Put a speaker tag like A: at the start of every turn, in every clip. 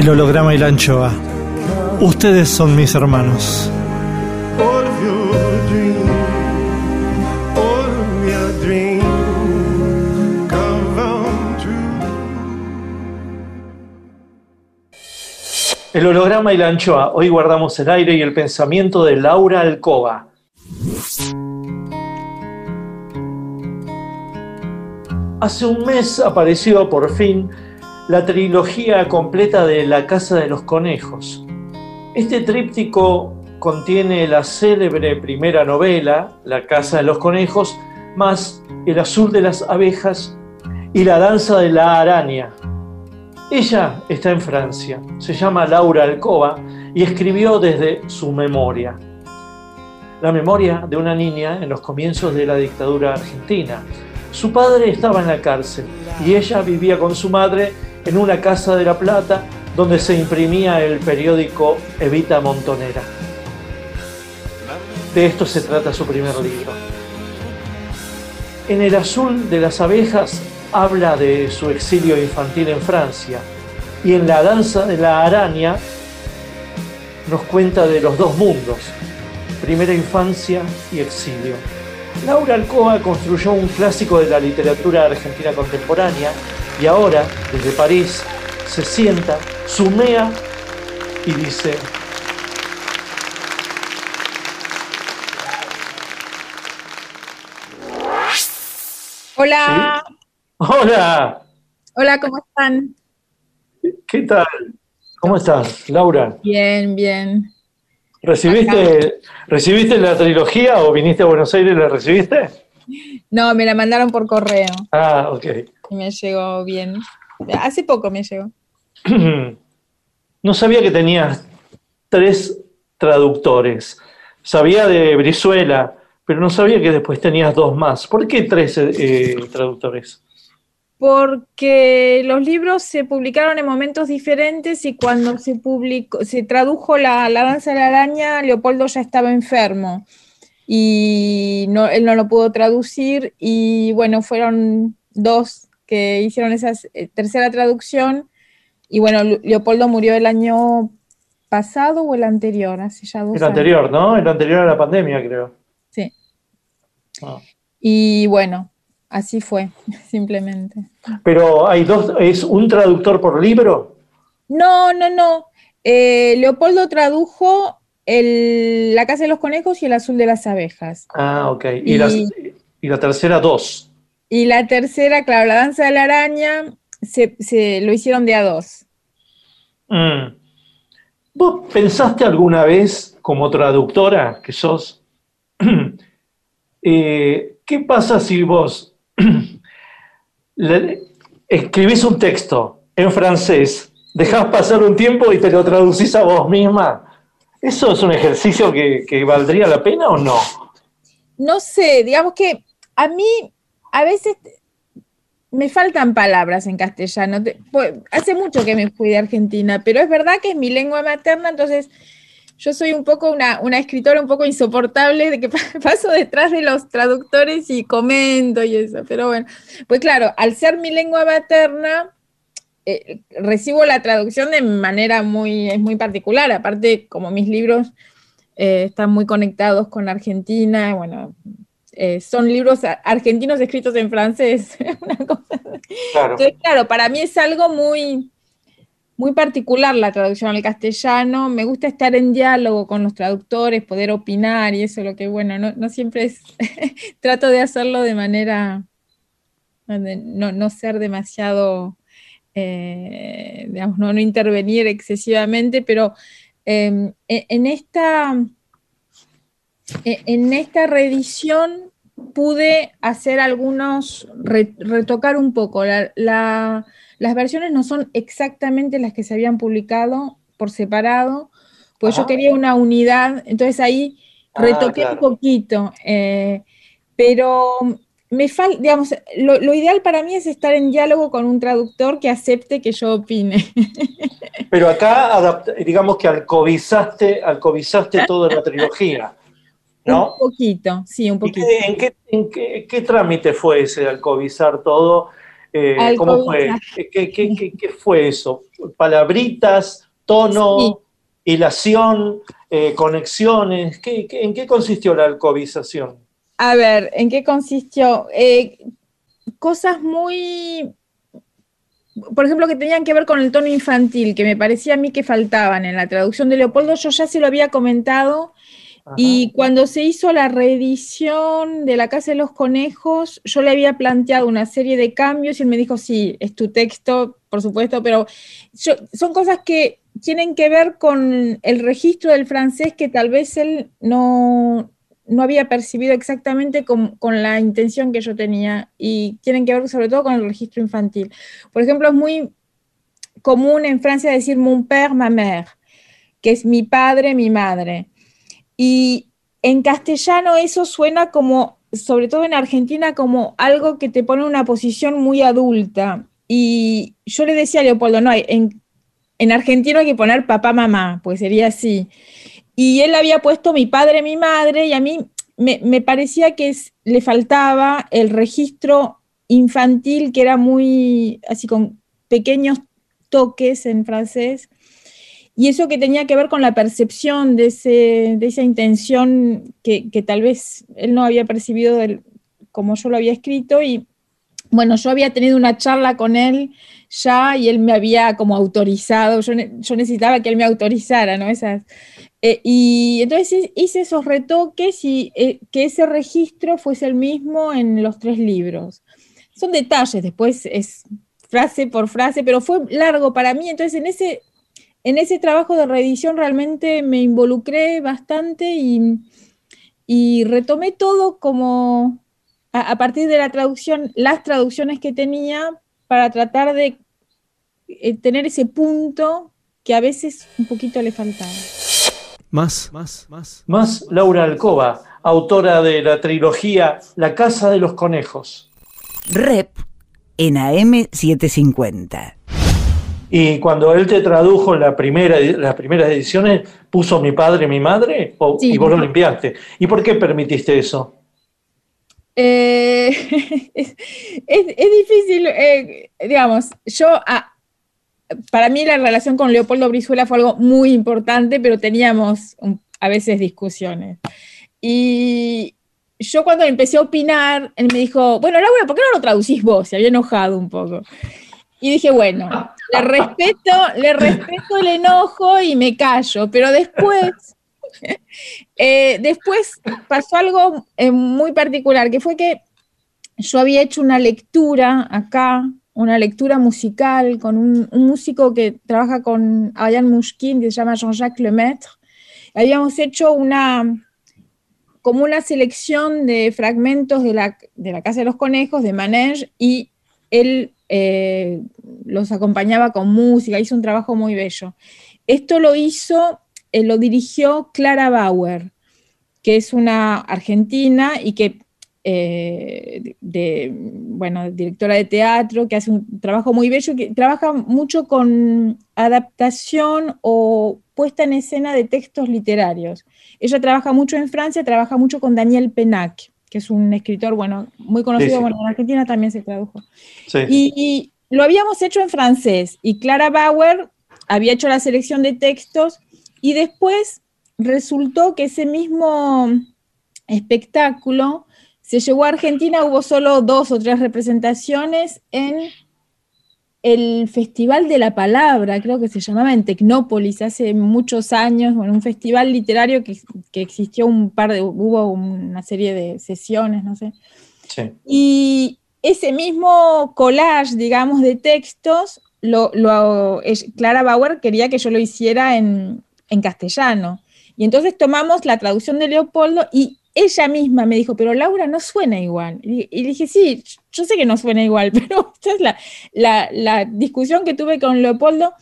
A: El holograma y la anchoa. Ustedes son mis hermanos. El holograma y la anchoa. Hoy guardamos el aire y el pensamiento de Laura Alcoba. Hace un mes apareció por fin la trilogía completa de La Casa de los Conejos. Este tríptico contiene la célebre primera novela, La Casa de los Conejos, más El azul de las abejas y La danza de la araña, ella está en Francia, se llama Laura Alcoba y escribió desde su memoria. La memoria de una niña en los comienzos de la dictadura argentina. Su padre estaba en la cárcel y ella vivía con su madre en una casa de La Plata donde se imprimía el periódico Evita Montonera. De esto se trata su primer libro. En El azul de las abejas habla de su exilio infantil en Francia y en La danza de la araña nos cuenta de los dos mundos, primera infancia y exilio. Laura Alcoba construyó un clásico de la literatura argentina contemporánea y ahora, desde París, se sienta, sumea y dice,
B: Hola,
A: hola,
B: hola, ¿cómo están?
A: ¿qué tal? ¿Cómo estás, Laura?
B: Bien, bien.
A: ¿Recibiste, ¿Recibiste la trilogía o viniste a Buenos Aires y la recibiste?
B: No, me la mandaron por correo
A: Ah, ok.
B: y me llegó bien. Hace poco me llegó.
A: No sabía que tenías tres traductores. Sabía de Brizuela, pero no sabía que después tenías dos más. ¿Por qué tres eh, traductores?
B: Porque los libros se publicaron en momentos diferentes y cuando se publicó, se tradujo la, la danza de la araña, Leopoldo ya estaba enfermo y no, él no lo pudo traducir y bueno, fueron dos que hicieron esa eh, tercera traducción y bueno, Leopoldo murió el año pasado o el anterior, hace ya dos
A: El
B: años.
A: anterior, ¿no? El anterior a la pandemia, creo.
B: Sí.
A: Ah.
B: Y bueno, así fue, simplemente.
A: Pero hay dos, ¿es un traductor por libro?
B: No, no, no. Eh, Leopoldo tradujo el, La Casa de los Conejos y El Azul de las Abejas.
A: Ah, ok. Y,
B: Y-
A: las- y la tercera, dos.
B: Y la tercera, claro, La Danza de la Araña, se, se lo hicieron de a dos.
A: Mm. ¿Vos pensaste alguna vez, como traductora que sos, eh, qué pasa si vos le- escribís un texto en francés, dejás pasar un tiempo y te lo traducís a vos misma? ¿Eso es un ejercicio que, valdría la pena o no?
B: No sé, digamos que a mí a veces me faltan palabras en castellano. Te- pues, hace mucho que me fui de Argentina, pero es verdad que es mi lengua materna, entonces yo soy un poco una, una escritora un poco insoportable de que pa- paso detrás de los traductores y comento y eso. Pero bueno, pues claro, al ser mi lengua materna, eh, recibo la traducción de manera muy, es muy particular. Aparte, como mis libros eh, están muy conectados con Argentina, bueno, eh, son libros argentinos escritos en francés. una cosa
A: Claro.
B: entonces, claro, para mí es algo muy, muy particular la traducción al castellano. Me gusta estar en diálogo con los traductores, poder opinar y eso, lo que, bueno, no, no siempre es. Trato de hacerlo de manera. no, no ser demasiado. Eh, digamos, no, no intervenir excesivamente, pero eh, en, en esta. e- En esta reedición pude hacer algunos, re- retocar un poco. La- la- las versiones no son exactamente las que se habían publicado por separado, pues yo quería una unidad, entonces ahí
A: Ah,
B: retoqué
A: claro.
B: un poquito, eh, pero me falta, digamos, lo, lo ideal para mí es estar en diálogo con un traductor que acepte que yo opine.
A: Pero acá, digamos que alcovizaste, alcovizaste toda la trilogía, ¿no?
B: Un poquito, sí, un
A: ¿Y
B: poquito.
A: qué- en, qué, en qué- qué trámite fue ese alcovizar todo? Eh, ¿Cómo fue? ¿Qué, fue eso? ¿Palabritas, tono,
B: Sí.
A: hilación, eh, conexiones? ¿Qué, qué- en qué consistió la alcovización?
B: A ver, ¿en qué consistió? Eh, cosas muy, por ejemplo, que tenían que ver con el tono infantil, que me parecía a mí que faltaban en la traducción de Leopoldo, yo ya se lo había comentado,
A: Ajá.
B: y cuando se hizo la reedición de La Casa de los Conejos, yo le había planteado una serie de cambios y él me dijo, sí, es tu texto, por supuesto, pero yo- son cosas que tienen que ver con el registro del francés que tal vez él no, no había percibido exactamente con, la intención que yo tenía y tienen que ver sobre todo con el registro infantil. Por ejemplo, es muy común en Francia decir mon père, ma mère, que es mi padre, mi madre. Y en castellano eso suena como, sobre todo en Argentina, como algo que te pone en una posición muy adulta. Y yo le decía a Leopoldo, no, en, en argentino hay que poner papá, mamá, pues sería así. Y él había puesto mi padre, mi madre, y a mí me, parecía que le faltaba el registro infantil, que era muy así con pequeños toques en francés, y eso que tenía que ver con la percepción de, ese, de esa intención que, tal vez él no había percibido como yo lo había escrito, y bueno, yo había tenido una charla con él ya y él me había como autorizado, yo, ne- yo necesitaba que él me autorizara, ¿no? Esas, eh, y entonces hice esos retoques y eh, que ese registro fuese el mismo en los tres libros. Son detalles, después es frase por frase, pero fue largo para mí, entonces en ese, en ese trabajo de reedición realmente me involucré bastante y, y retomé todo como a, a partir de la traducción, las traducciones que tenía para tratar de eh, tener ese punto que a veces un poquito le faltaba.
C: Más, más, más.
A: Más Laura Alcoba, autora de la trilogía La Casa de los Conejos.
D: Rep en AM750.
A: Y cuando él te tradujo la primera, las primeras ediciones, ¿puso mi padre, mi madre? O,
B: Sí.
A: ¿Y vos lo limpiaste? ¿Y por qué permitiste eso?
B: Eh, es, es- difícil, eh, digamos, yo, ah, para mí la relación con Leopoldo Brizuela fue algo muy importante, pero teníamos a veces discusiones. Y yo cuando empecé a opinar, él me dijo, bueno, Laura, ¿por qué no lo traducís vos? Se había enojado un poco. Y dije, bueno, le respeto, le respeto el enojo y me callo, pero después, eh, después pasó algo eh, muy particular, que fue que yo había hecho una lectura acá, una lectura musical con un, músico que trabaja con Ariane Mouchkine, que se llama Jean-Jacques Lemaitre. Habíamos hecho una, como una selección de fragmentos de la, de la Casa de los Conejos, de Manege, y él eh, los acompañaba con música, hizo un trabajo muy bello. Esto lo hizo, eh, lo dirigió Clara Bauer, que es una argentina y que, eh, de, bueno, directora de teatro, que hace un trabajo muy bello, que trabaja mucho con adaptación o puesta en escena de textos literarios. Ella trabaja mucho en Francia, trabaja mucho con Daniel Penac, que es un escritor, bueno, muy conocido,
A: Sí, sí.
B: bueno, en Argentina también se tradujo.
A: Sí.
B: Y, y lo habíamos hecho en francés y Clara Bauer había hecho la selección de textos y después resultó que ese mismo espectáculo se llevó a Argentina, hubo solo dos o tres representaciones en el Festival de la Palabra, creo que se llamaba en Tecnópolis hace muchos años, bueno, un festival literario que, que existió un par de, hubo una serie de sesiones, no sé.
A: Sí.
B: Y ese mismo collage, digamos, de textos, lo, lo- es- Clara Bauer quería que yo lo hiciera en, en castellano. Y entonces tomamos la traducción de Leopoldo y ella misma me dijo, pero Laura no suena igual. Y, y dije, sí, yo sé que no suena igual, pero esta es la, la- la discusión que tuve con Leopoldo.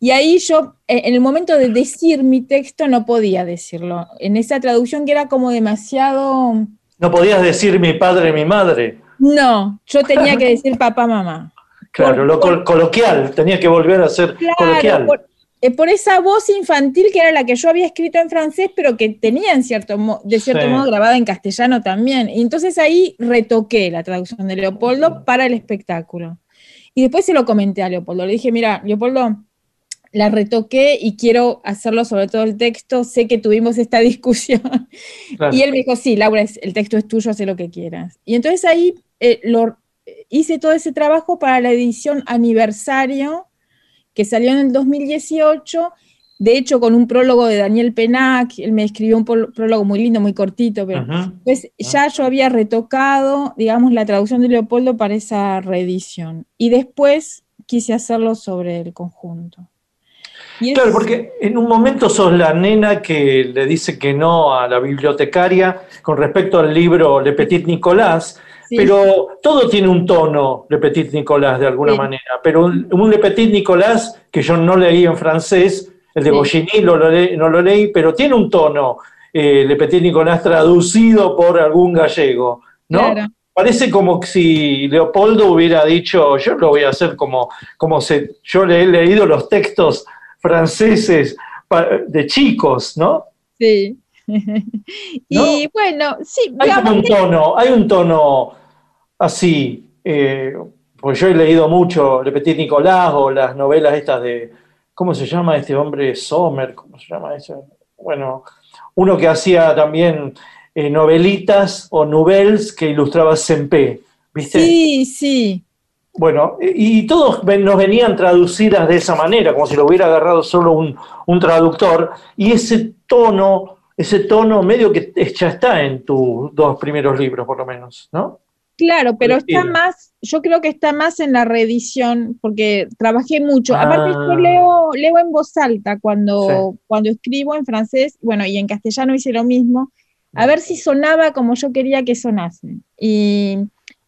B: Y ahí yo, eh, en el momento de decir mi texto, no podía decirlo. En esa traducción que era como demasiado...
A: No podías decir mi padre, mi madre.
B: No, yo tenía que decir papá, mamá.
A: Claro,
B: Por-
A: lo col- coloquial, tenía que volver a ser coloquial.
B: Por, por esa voz infantil que era la que yo había escrito en francés, pero que tenía en cierto de cierto
A: Sí.
B: modo grabada en castellano también. Y entonces ahí retoqué la traducción de Leopoldo para el espectáculo. Y después se lo comenté a Leopoldo. Le dije, mira, Leopoldo, la retoqué y quiero hacerlo sobre todo el texto. Sé que tuvimos esta discusión.
A: Claro.
B: Y él me dijo, sí, Laura, el texto es tuyo, haz lo que quieras. Y entonces ahí eh, lo, hice todo ese trabajo para la edición aniversario que salió en el 2018, de hecho con un prólogo de Daniel Penac, él me escribió un prólogo muy lindo, muy cortito, pero pues ya yo había retocado, digamos, la traducción de Leopoldo para esa reedición. Y después quise hacerlo sobre el conjunto. Y es-
A: Claro, porque en un momento sos la nena que le dice que no a la bibliotecaria con respecto al libro Le Petit Nicolás,
B: sí.
A: pero todo tiene un tono Le Petit Nicolás de alguna
B: Sí.
A: manera, pero un, un Le Petit Nicolás que yo no leí en francés, el de
B: Sí.
A: Bogigny lo, lo le- no lo leí, pero tiene un tono eh, Le Petit Nicolás traducido por algún gallego, ¿no?
B: Claro.
A: Parece como si Leopoldo hubiera dicho, yo lo voy a hacer como, como se, yo le he leído los textos franceses de chicos, ¿no?
B: Sí. y
A: ¿No?
B: bueno, sí,
A: Hay
B: digamos
A: un tono, hay un tono así, eh, porque yo he leído mucho Le Petit Nicolás o las novelas estas de, ¿cómo se llama este hombre? Sommer, ¿cómo se llama ese? Bueno, uno que hacía también eh, novelitas o nouvelles que ilustraba Sempe, ¿viste?
B: sí, sí.
A: Bueno, y y todos nos venían traducidas de esa manera, como si lo hubiera agarrado solo un, un traductor, y ese tono, ese tono medio que ya está en tus dos primeros libros, por lo menos, ¿no?
B: Claro, pero está más, yo creo que está más en la reedición, porque trabajé mucho.
A: Ah.
B: Aparte, yo leo, leo en voz alta cuando, cuando escribo en francés, bueno, y en castellano hice lo mismo, a ver si sonaba como yo quería que sonase. Y,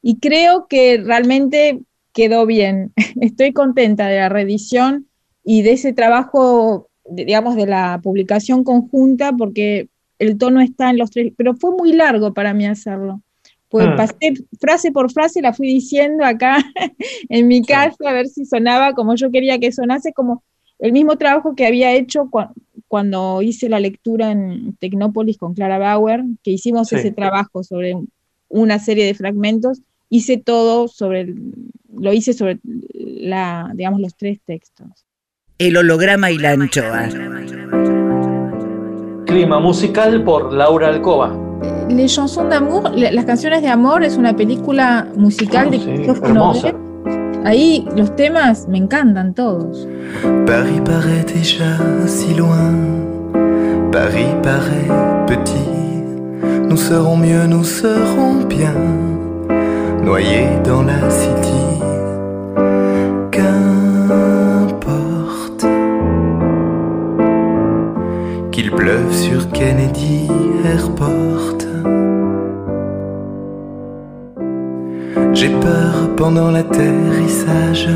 B: y creo que realmente quedó bien. Estoy contenta de la reedición y de ese trabajo, digamos, de la publicación conjunta, porque el tono está en los tres, pero fue muy largo para mí hacerlo. Pues
A: Mm.
B: pasé frase por frase, la fui diciendo acá en mi casa, a ver si sonaba como yo quería que sonase, como el mismo trabajo que había hecho cua- cuando hice la lectura en Tecnópolis con Clara Bauer, que hicimos
A: Sí.
B: ese trabajo sobre un- una serie de fragmentos, hice todo sobre, lo hice sobre la, digamos, los tres textos.
D: El holograma y la anchoa.
A: Clima musical por Laura Alcoba.
B: Les Chansons d'amour, las canciones de amor, es una película musical de
A: Sí,
B: Christophe
A: hermosa.
B: Ahí los temas me encantan todos.
E: Paris paraît déjà si loin, Paris paraît petit. Nous serons mieux, nous serons bien, noyés dans la city. Qu'il pleuve sur Kennedy Airport. J'ai peur pendant l'atterrissage,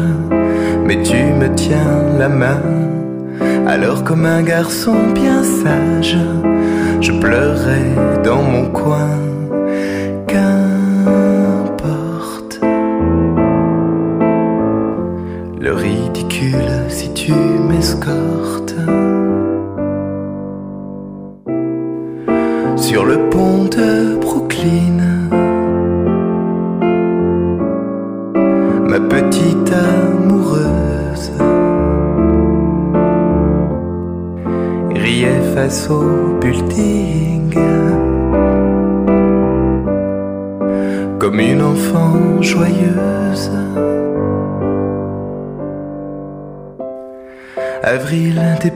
E: mais tu me tiens la main. Alors comme un garçon bien sage, je pleurais dans mon coin.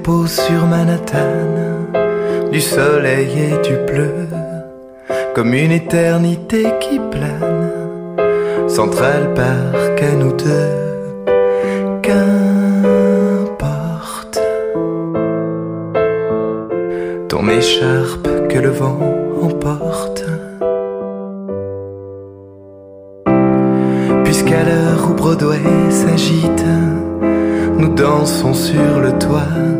E: Sur Manhattan du soleil et du bleu comme une éternité qui plane. Central Park à nous deux, qu'importe ton écharpe que le vent emporte. Puisqu'à l'heure où Broadway s'agite, nous dansons sur le toit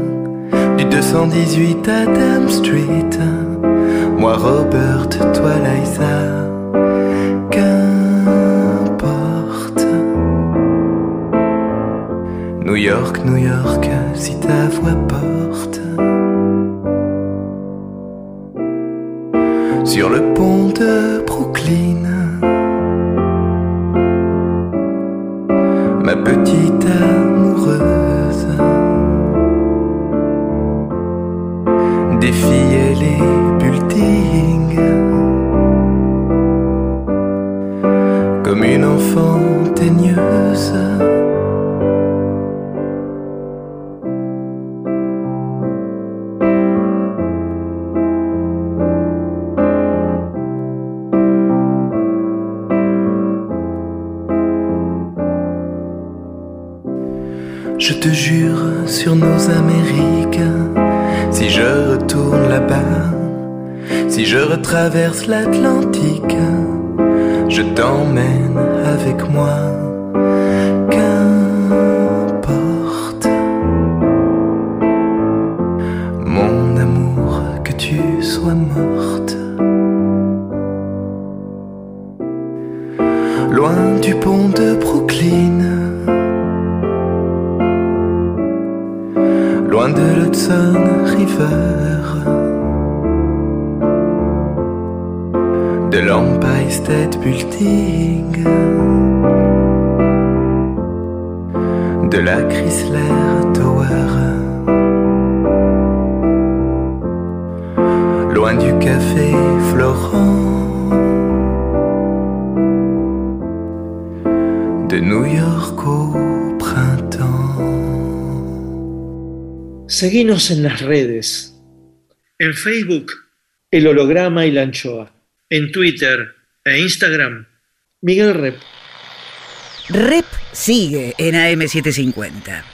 E: du 218 Adam Street. Moi Robert, toi Liza.
A: Seguinos en las redes. En Facebook, El Holograma y la Anchoa. En Twitter e Instagram, Miguel Rep.
D: Rep sigue en AM750.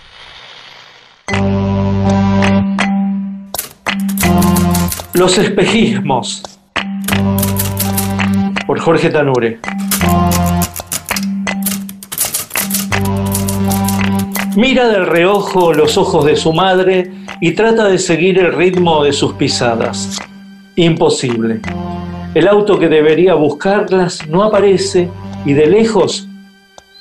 A: Los espejismos. Por Jorge Tanure. Mira de reojo los ojos de su madre y trata de seguir el ritmo de sus pisadas. Imposible. El auto que debería buscarlas no aparece y de lejos,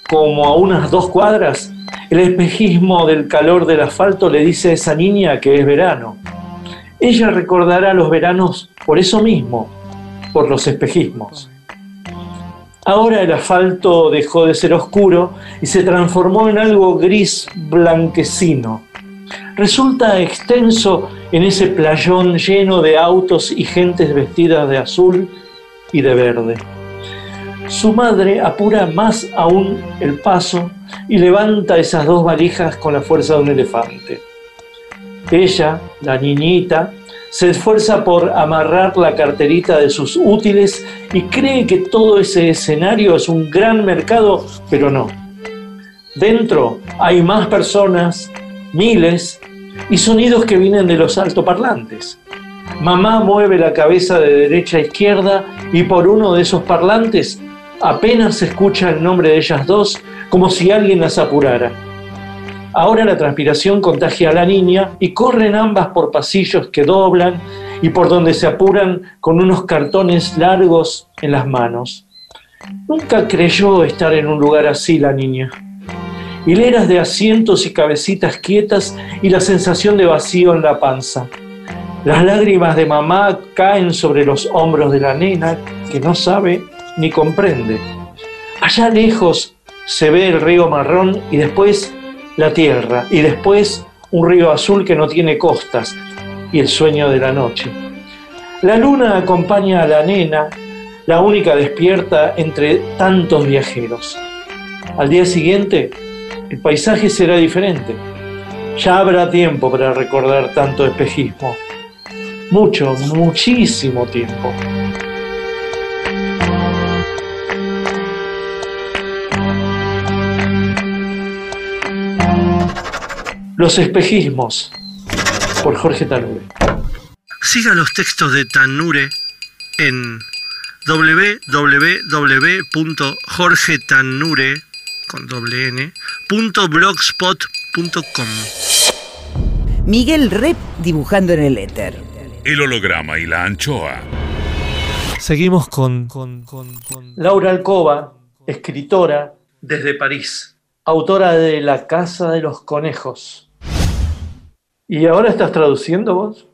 A: como a unas dos cuadras, el espejismo del calor del asfalto le dice a esa niña que es verano. Ella recordará los veranos por eso mismo, por los espejismos. Ahora el asfalto dejó de ser oscuro y se transformó en algo gris blanquecino. Resulta extenso en ese playón lleno de autos y gentes vestidas de azul y de verde. Su madre apura más aún el paso y levanta esas dos valijas con la fuerza de un elefante. Ella, la niñita, se esfuerza por amarrar la carterita de sus útiles y cree que todo ese escenario es un gran mercado, pero no. Dentro hay más personas, miles, y sonidos que vienen de los altoparlantes. Mamá mueve la cabeza de derecha a izquierda y por uno de esos parlantes apenas se escucha el nombre de ellas dos como si alguien las apurara. Ahora la transpiración contagia a la niña y corren ambas por pasillos que doblan y por donde se apuran con unos cartones largos en las manos. Nunca creyó estar en un lugar así la niña. Hileras de asientos y cabecitas quietas y la sensación de vacío en la panza. Las lágrimas de mamá caen sobre los hombros de la nena que no sabe ni comprende. Allá lejos se ve el río marrón y después la tierra y después un río azul que no tiene costas y el sueño de la noche. La luna acompaña a la nena, la única despierta entre tantos viajeros. Al día siguiente, el paisaje será diferente. Ya habrá tiempo para recordar tanto espejismo. Mucho, muchísimo tiempo. Los espejismos, por Jorge Tanure.
C: Siga los textos de Tanure en www.jorgetanure con doble n, punto blogspot.com.
D: Miguel Rep dibujando en el éter.
F: El holograma y la anchoa.
C: Seguimos con, con, con, con-
A: Laura Alcoba, escritora desde París, autora de La Casa de los Conejos. ¿Y ahora estás traduciendo vos?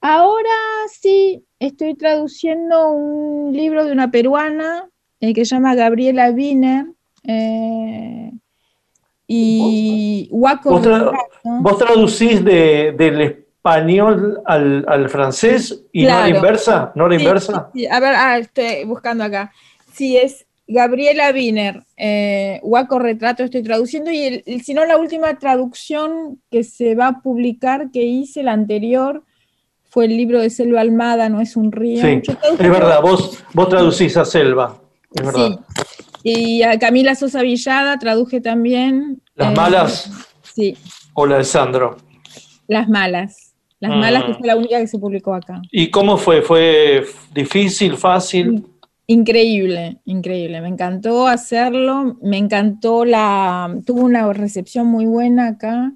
B: Ahora sí, estoy traduciendo un libro de una peruana eh, que se llama Gabriela Wiener. Eh, y Huaco
A: Vos, tra-
B: Retrato.
A: vos traducís de- del español al, al francés y no a la inversa? ¿No a la
B: Sí,
A: inversa?
B: sí, sí. A ver, ah, estoy buscando acá. Sí, es Gabriela Wiener, eh, Huaco Retrato estoy traduciendo y el- el- si no la última traducción que se va a publicar que hice, la anterior, fue el libro de Selva Almada, No es un río.
A: Sí, es verdad, vos, vos traducís a Selva, es verdad.
B: Sí. Y a Camila Sosa Villada traduje también.
A: ¿Las
B: eh,
A: malas
B: Sí,
A: o la de Sandro?
B: Las Malas. Las
A: Mm.
B: Malas, que fue la única que se publicó acá.
A: ¿Y cómo fue? ¿Fue difícil, fácil?
B: Increíble, increíble. Me encantó hacerlo, me encantó la, tuvo una recepción muy buena acá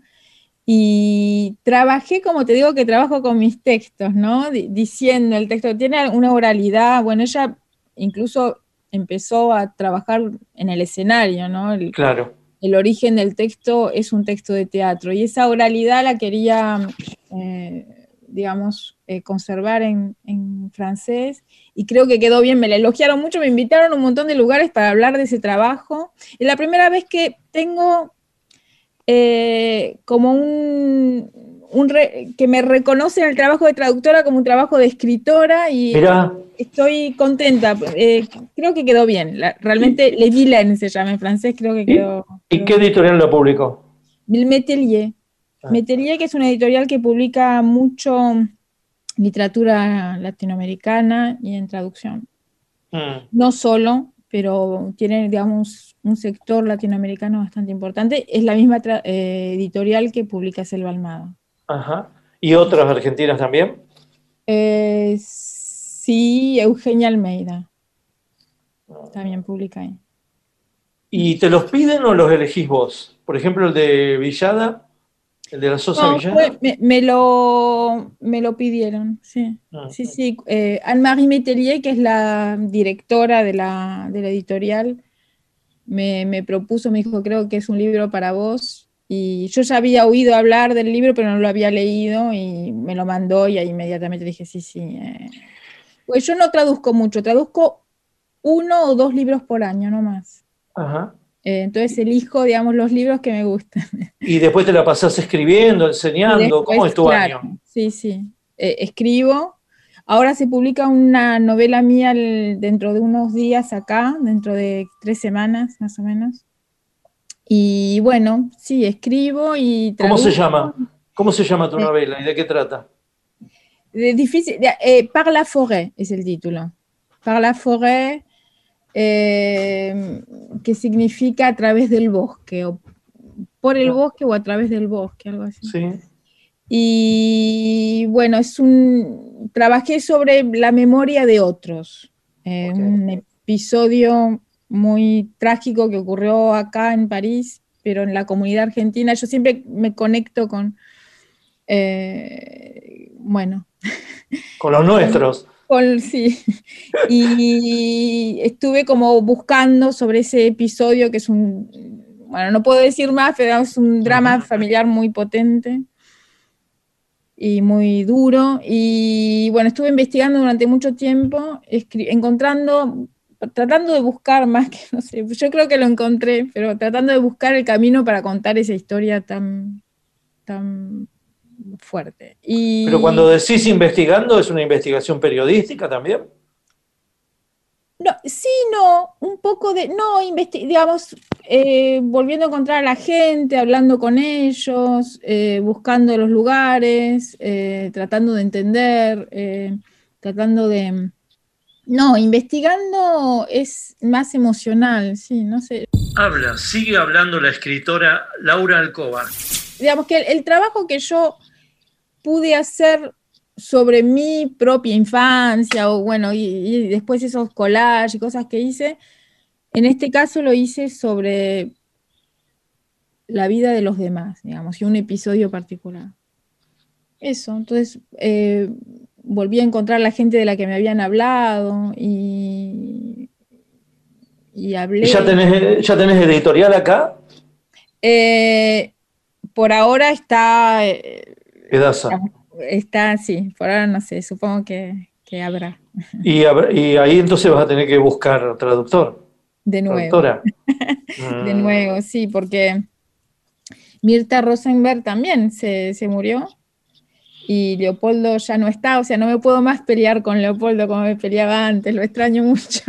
B: y trabajé, como te digo, que trabajo con mis textos, ¿no? Di- diciendo el texto, tiene una oralidad, bueno, ella incluso empezó a trabajar en el escenario, ¿no? El,
A: Claro.
B: el origen del texto es un texto de teatro y esa oralidad la quería, eh, digamos, eh, conservar en, en francés y creo que quedó bien, me la elogiaron mucho, me invitaron a un montón de lugares para hablar de ese trabajo. Es la primera vez que tengo eh, como un, un re- que me reconocen el trabajo de traductora como un trabajo de escritora y
A: Mirá,
B: estoy contenta. Eh, creo que quedó bien. La- realmente Le Vilaine se llama en francés, creo que quedó.
A: ¿y qué editorial lo publicó?
B: El Metelier.
A: Ah.
B: Metelier, que es una editorial que publica mucho literatura latinoamericana y en traducción.
A: Mm,
B: No solo, pero tiene, digamos, un sector latinoamericano bastante importante. Es la misma eh, editorial que publica Selva Almada.
A: Ajá. ¿Y otras argentinas también?
B: Eh, sí, Eugenia Almeida. También publica ahí.
A: ¿Y te los piden o los elegís vos? Por ejemplo, el de Villada, el de la Sosa
B: No,
A: Villada.
B: fue- me, me lo, me lo pidieron, sí.
A: Ah.
B: Sí, sí. eh, Anne-Marie Metelier, que es la directora de la, de la editorial, me, me propuso, me dijo, creo que es un libro para vos. Y yo ya había oído hablar del libro, pero no lo había leído y me lo mandó y ahí inmediatamente dije, sí, sí. eh". Pues yo no traduzco mucho, traduzco uno o dos libros por año, no más.
A: Ajá.
B: Eh, entonces elijo, digamos, los libros que me gustan.
A: Y después te la pasás escribiendo, enseñando.
B: después,
A: ¿Cómo es tu
B: claro,
A: año?
B: Sí, sí. Eh, escribo. Ahora se publica una novela mía el- dentro de unos días acá, dentro de tres semanas más o menos. Y bueno, sí, escribo y
A: ¿Cómo se llama? ¿Cómo se llama tu
B: Eh,
A: novela y de qué trata?
B: De difícil, de- eh, Par la forêt es el título. Par la forêt, eh, que significa a través del bosque, o por el
A: Ah.
B: bosque o a través del bosque, algo así.
A: Sí.
B: Y bueno, es un. Trabajé sobre la memoria de otros. Eh. Un episodio muy trágico que ocurrió acá en París, pero en la comunidad argentina. Yo siempre me conecto con. eh, bueno,
A: Con los nuestros.
B: con- sí. Y estuve como buscando sobre ese episodio que es un, bueno, no puedo decir más, pero es un drama familiar muy potente y muy duro. Y bueno, estuve investigando durante mucho tiempo, encontrando, tratando de buscar más que, no sé, yo creo que lo encontré, pero tratando de buscar el camino para contar esa historia tan, tan fuerte. Y,
A: Pero cuando decís investigando, ¿es una investigación periodística también?
B: No, sí, no, un poco de, no, digamos, eh, volviendo a encontrar a la gente, hablando con ellos, eh, buscando los lugares, eh, tratando de entender, tratando de... No, investigando es más emocional, sí, no sé.
A: Habla, sigue hablando la escritora Laura Alcoba.
B: Digamos que el, el trabajo que yo pude hacer sobre mi propia infancia, o bueno, y, y después esos collages y cosas que hice, en este caso lo hice sobre la vida de los demás, digamos, y un episodio particular. Eso, entonces eh, volví a encontrar la gente de la que me habían hablado y, y hablé.
A: ¿Y ya tenés, ya tenés editorial acá?
B: Eh, por ahora está, eh,
A: Edasa.
B: está, sí, por ahora no sé, supongo que, que habrá
A: Y, y ahí entonces vas a tener que buscar traductor,
B: de nuevo.
A: traductora.
B: De
A: Mm.
B: nuevo, sí, porque Mirta Rosenberg también se, se murió y Leopoldo ya no está, o sea, no me puedo más pelear con Leopoldo como me peleaba antes, lo extraño mucho.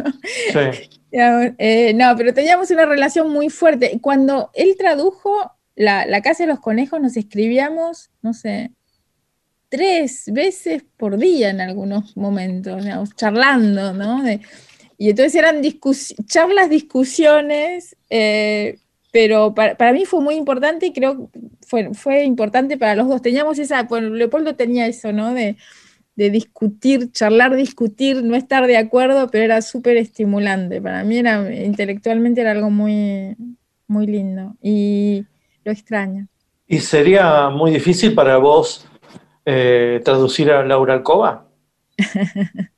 A: Sí.
B: Eh, no, pero teníamos una relación muy fuerte. Cuando él tradujo la, la Casa de los Conejos, nos escribíamos, no sé, tres veces por día en algunos momentos, digamos, charlando, ¿no? De- y entonces eran discus- charlas, discusiones, eh, pero para, para mí fue muy importante y creo fue, fue importante para los dos. Teníamos esa, bueno, Leopoldo tenía eso, ¿no? De, de discutir, charlar, discutir, no estar de acuerdo, pero era súper estimulante. Para mí era, intelectualmente era algo muy, muy lindo y lo extraño.
A: ¿Y sería muy difícil para vos eh, traducir a Laura Alcoba?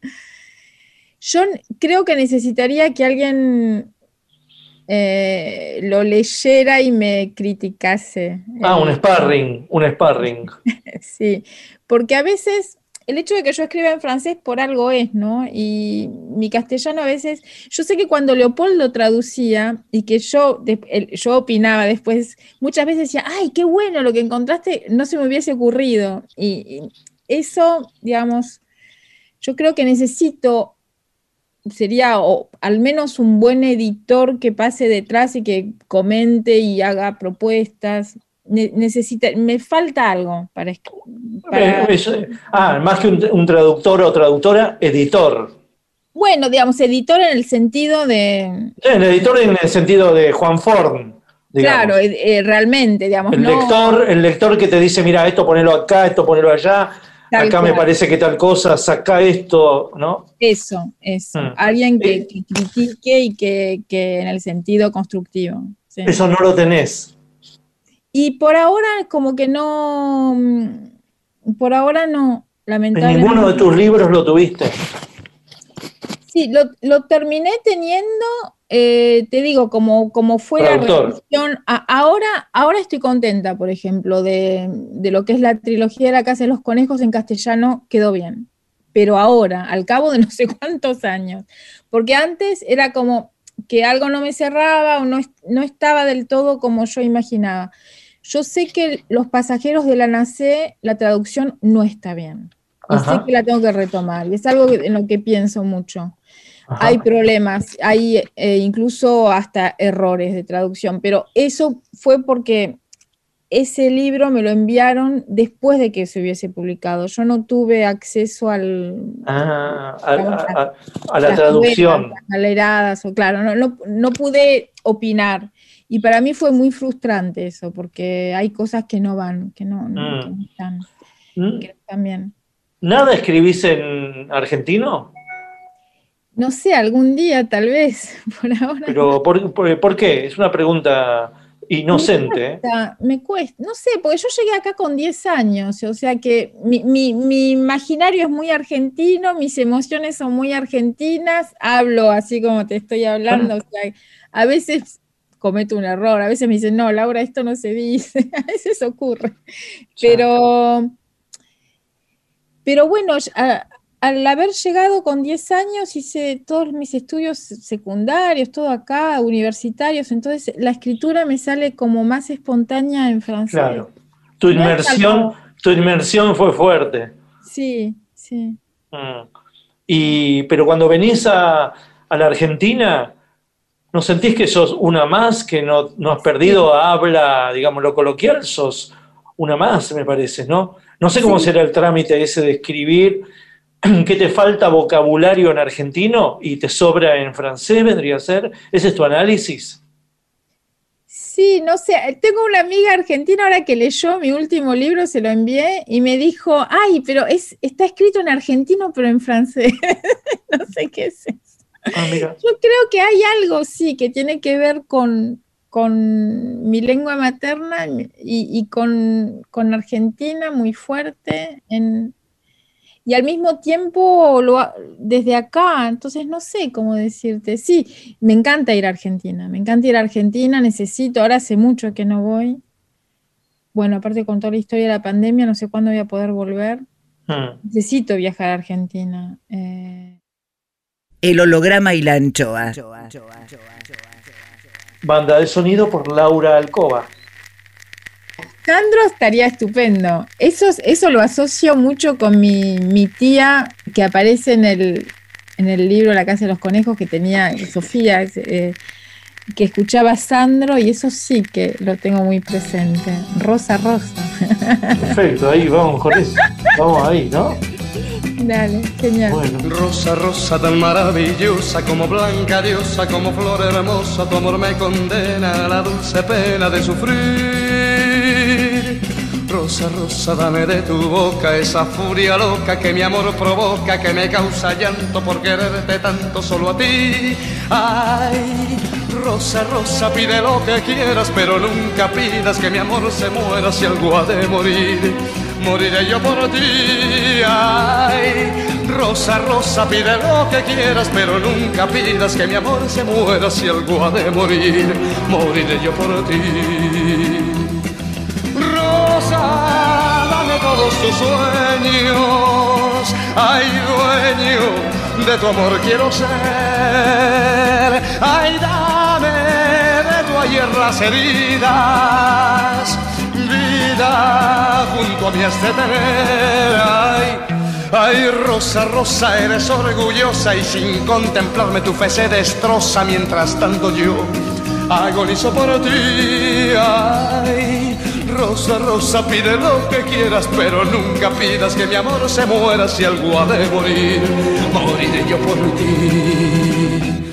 B: Yo creo que necesitaría que alguien eh, lo leyera y me criticase.
A: Ah, un sparring, un sparring.
B: Sí, porque a veces el hecho de que yo escriba en francés por algo es, ¿no? Y mi castellano a veces, yo sé que cuando Leopoldo traducía y que yo, yo opinaba después, muchas veces decía, ay, qué bueno lo que encontraste, no se me hubiese ocurrido. Y, y eso, digamos, yo creo que necesito, sería o al menos un buen editor que pase detrás y que comente y haga propuestas. Ne- necesita, me falta algo para, para-
A: Eh, es- ah, más que un, un traductor o traductora, editor.
B: bueno, digamos, editor en el sentido de,
A: Sí, El editor en el sentido de Juan Forn. digamos.
B: claro, eh, eh, realmente, digamos,
A: el
B: no
A: lector, el lector que te dice, mira, esto ponelo acá, esto ponelo allá,
B: Tal
A: acá me parece que tal cosa, saca esto, ¿no?
B: eso, eso,
A: Mm.
B: alguien que, que critique y que, que en el sentido constructivo. sí.
A: Eso no lo tenés.
B: Y por ahora como que no, mm, por ahora no,
A: En
B: lamentablemente.
A: ninguno de tus libros lo tuviste.
B: Sí, lo, lo terminé teniendo, eh, te digo, como, como fue la. A- ahora, ahora estoy contenta, por ejemplo, de, de lo que es la trilogía de la Casa de los Conejos en castellano, quedó bien. Pero ahora, al cabo de no sé cuántos años, porque antes era como que algo no me cerraba o no, no estaba del todo como yo imaginaba. Yo sé que Los pasajeros de la NACE, la traducción no está bien. Y
A: Ajá.
B: sé que la tengo que retomar. Y es algo en lo que pienso mucho.
A: Ajá.
B: Hay problemas, hay eh, incluso hasta errores de traducción, pero eso fue porque ese libro me lo enviaron después de que se hubiese publicado. Yo no tuve acceso al,
A: Ah, a,
B: Vamos
A: a- a- a la traducción.
B: galeradas, o claro, no, no, no pude opinar. Y para mí fue muy frustrante eso, porque hay cosas que no van, que no, no-
A: Mm.
B: que no están,
A: Mm.
B: que están bien.
A: ¿Nada escribís en argentino?
B: No sé, algún día tal vez, por ahora.
A: Pero ¿por, por, por qué? Es una pregunta inocente. ¿eh?
B: Me cuesta, no sé, porque yo llegué acá con 10 años, o sea que mi, mi- mi imaginario es muy argentino, mis emociones son muy argentinas, hablo así como te estoy hablando, o sea, a veces cometo un error, a veces me dicen, no, Laura, esto no se dice, a veces ocurre, pero, pero bueno, a- al haber llegado con 10 años hice todos mis estudios secundarios, todo acá, universitarios, entonces la escritura me sale como más espontánea en francés.
A: Claro. Tu inmersión, tu inmersión fue fuerte.
B: Sí, sí.
A: Mm. Y, pero cuando venís a, a la Argentina, ¿no sentís que sos una más, que no, no has perdido habla, digamos, lo coloquial? Sos una más, me parece, ¿no? No sé cómo
B: Sí.
A: será el trámite ese de escribir, que te falta vocabulario en argentino y te sobra en francés, vendría a ser. ¿Ese es tu análisis?
B: Sí, no sé, tengo una amiga argentina ahora que leyó mi último libro, se lo envié y me dijo, ay, pero es, está escrito en argentino pero en francés. no sé qué es eso.
A: Ah, mira.
B: Yo creo que hay algo, sí, que tiene que ver con, con mi lengua materna y, y con, con Argentina muy fuerte en, y al mismo tiempo lo, ha- desde acá, entonces no sé cómo decirte. Sí, me encanta ir a Argentina, me encanta ir a Argentina, necesito, ahora hace mucho que no voy. Bueno, aparte con toda la historia de la pandemia, no sé cuándo voy a poder volver.
A: Mm.
B: Necesito viajar a Argentina. eh,
D: El holograma y la anchoa.
A: Banda de sonido por Laura Alcoba.
B: Sandro estaría estupendo. Eso, es- eso lo asocio mucho con mi, mi tía que aparece en el, en el libro La Casa de los Conejos que tenía Sofía, eh, que escuchaba a Sandro y eso sí que lo tengo muy presente. Rosa, Rosa.
A: Perfecto, ahí vamos con eso. Vamos ahí, ¿no?
B: Dale, genial.
A: Bueno.
G: Rosa, rosa tan maravillosa, como blanca diosa, como flor hermosa, tu amor me condena a la dulce pena de sufrir. Rosa, rosa, dame de tu boca esa furia loca que mi amor provoca, que me causa llanto por quererte tanto solo a ti. Ay, rosa, rosa, pide lo que quieras, pero nunca pidas que mi amor se muera si algo ha de morir. Moriré yo por ti, ay, rosa, rosa, pide lo que quieras, pero nunca pidas que mi amor se muera si algo ha de morir. Moriré yo por ti. Rosa, dame todos tus sueños. Ay, dueño de tu amor quiero ser. Ay, dame de tu ayer las heridas. Vida junto a mí has de tener. Ay, ay, Rosa, Rosa, eres orgullosa y sin contemplarme tu fe se destroza mientras tanto yo agonizo por ti. Ay, Rosa, Rosa, pide lo que quieras, pero nunca pidas que mi amor se muera si algo ha de morir. Moriré yo por ti.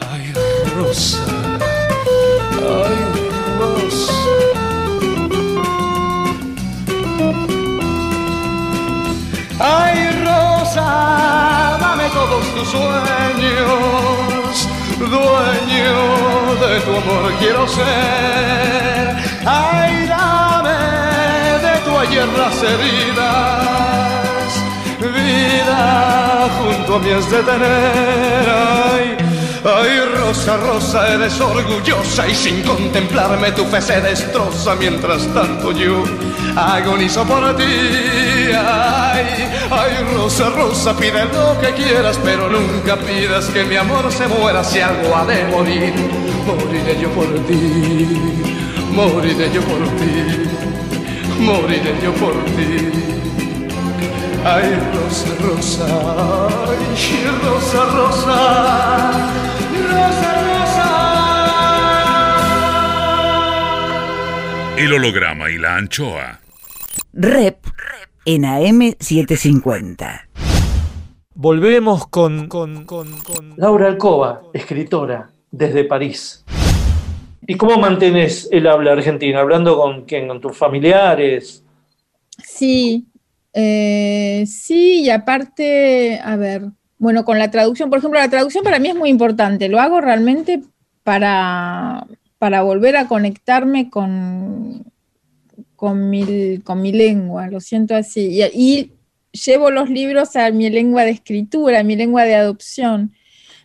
G: Ay, Rosa, ay, Rosa. Ay, Rosa, dame todos tus sueños, dueño de tu amor quiero ser. Ay, dame de tu ayer las heridas, vida junto a mí has de tener. Ay, Rosa, Rosa, eres orgullosa y sin contemplarme tu fe se destroza mientras tanto yo agonizo por ti. Ay, ay, Rosa, Rosa, pide lo que quieras, pero nunca pidas que mi amor se muera si algo ha de morir. Moriré yo por ti, moriré yo por ti, moriré yo por ti. Ay, rosa, rosa, ay, rosa, rosa, rosa, rosa.
F: El holograma y la anchoa.
D: Rep en AM750.
A: Volvemos con, con- con- con Laura Alcoba, escritora, desde París. ¿Y cómo mantienes el habla argentina? ¿Hablando con quién? ¿Con tus familiares?
B: Sí, eh, sí, y aparte, a ver, bueno, con la traducción, por ejemplo, la traducción para mí es muy importante, lo hago realmente para, para volver a conectarme con, con, mi, con mi lengua, lo siento así, y, llevo los libros a mi lengua de escritura, a mi lengua de adopción.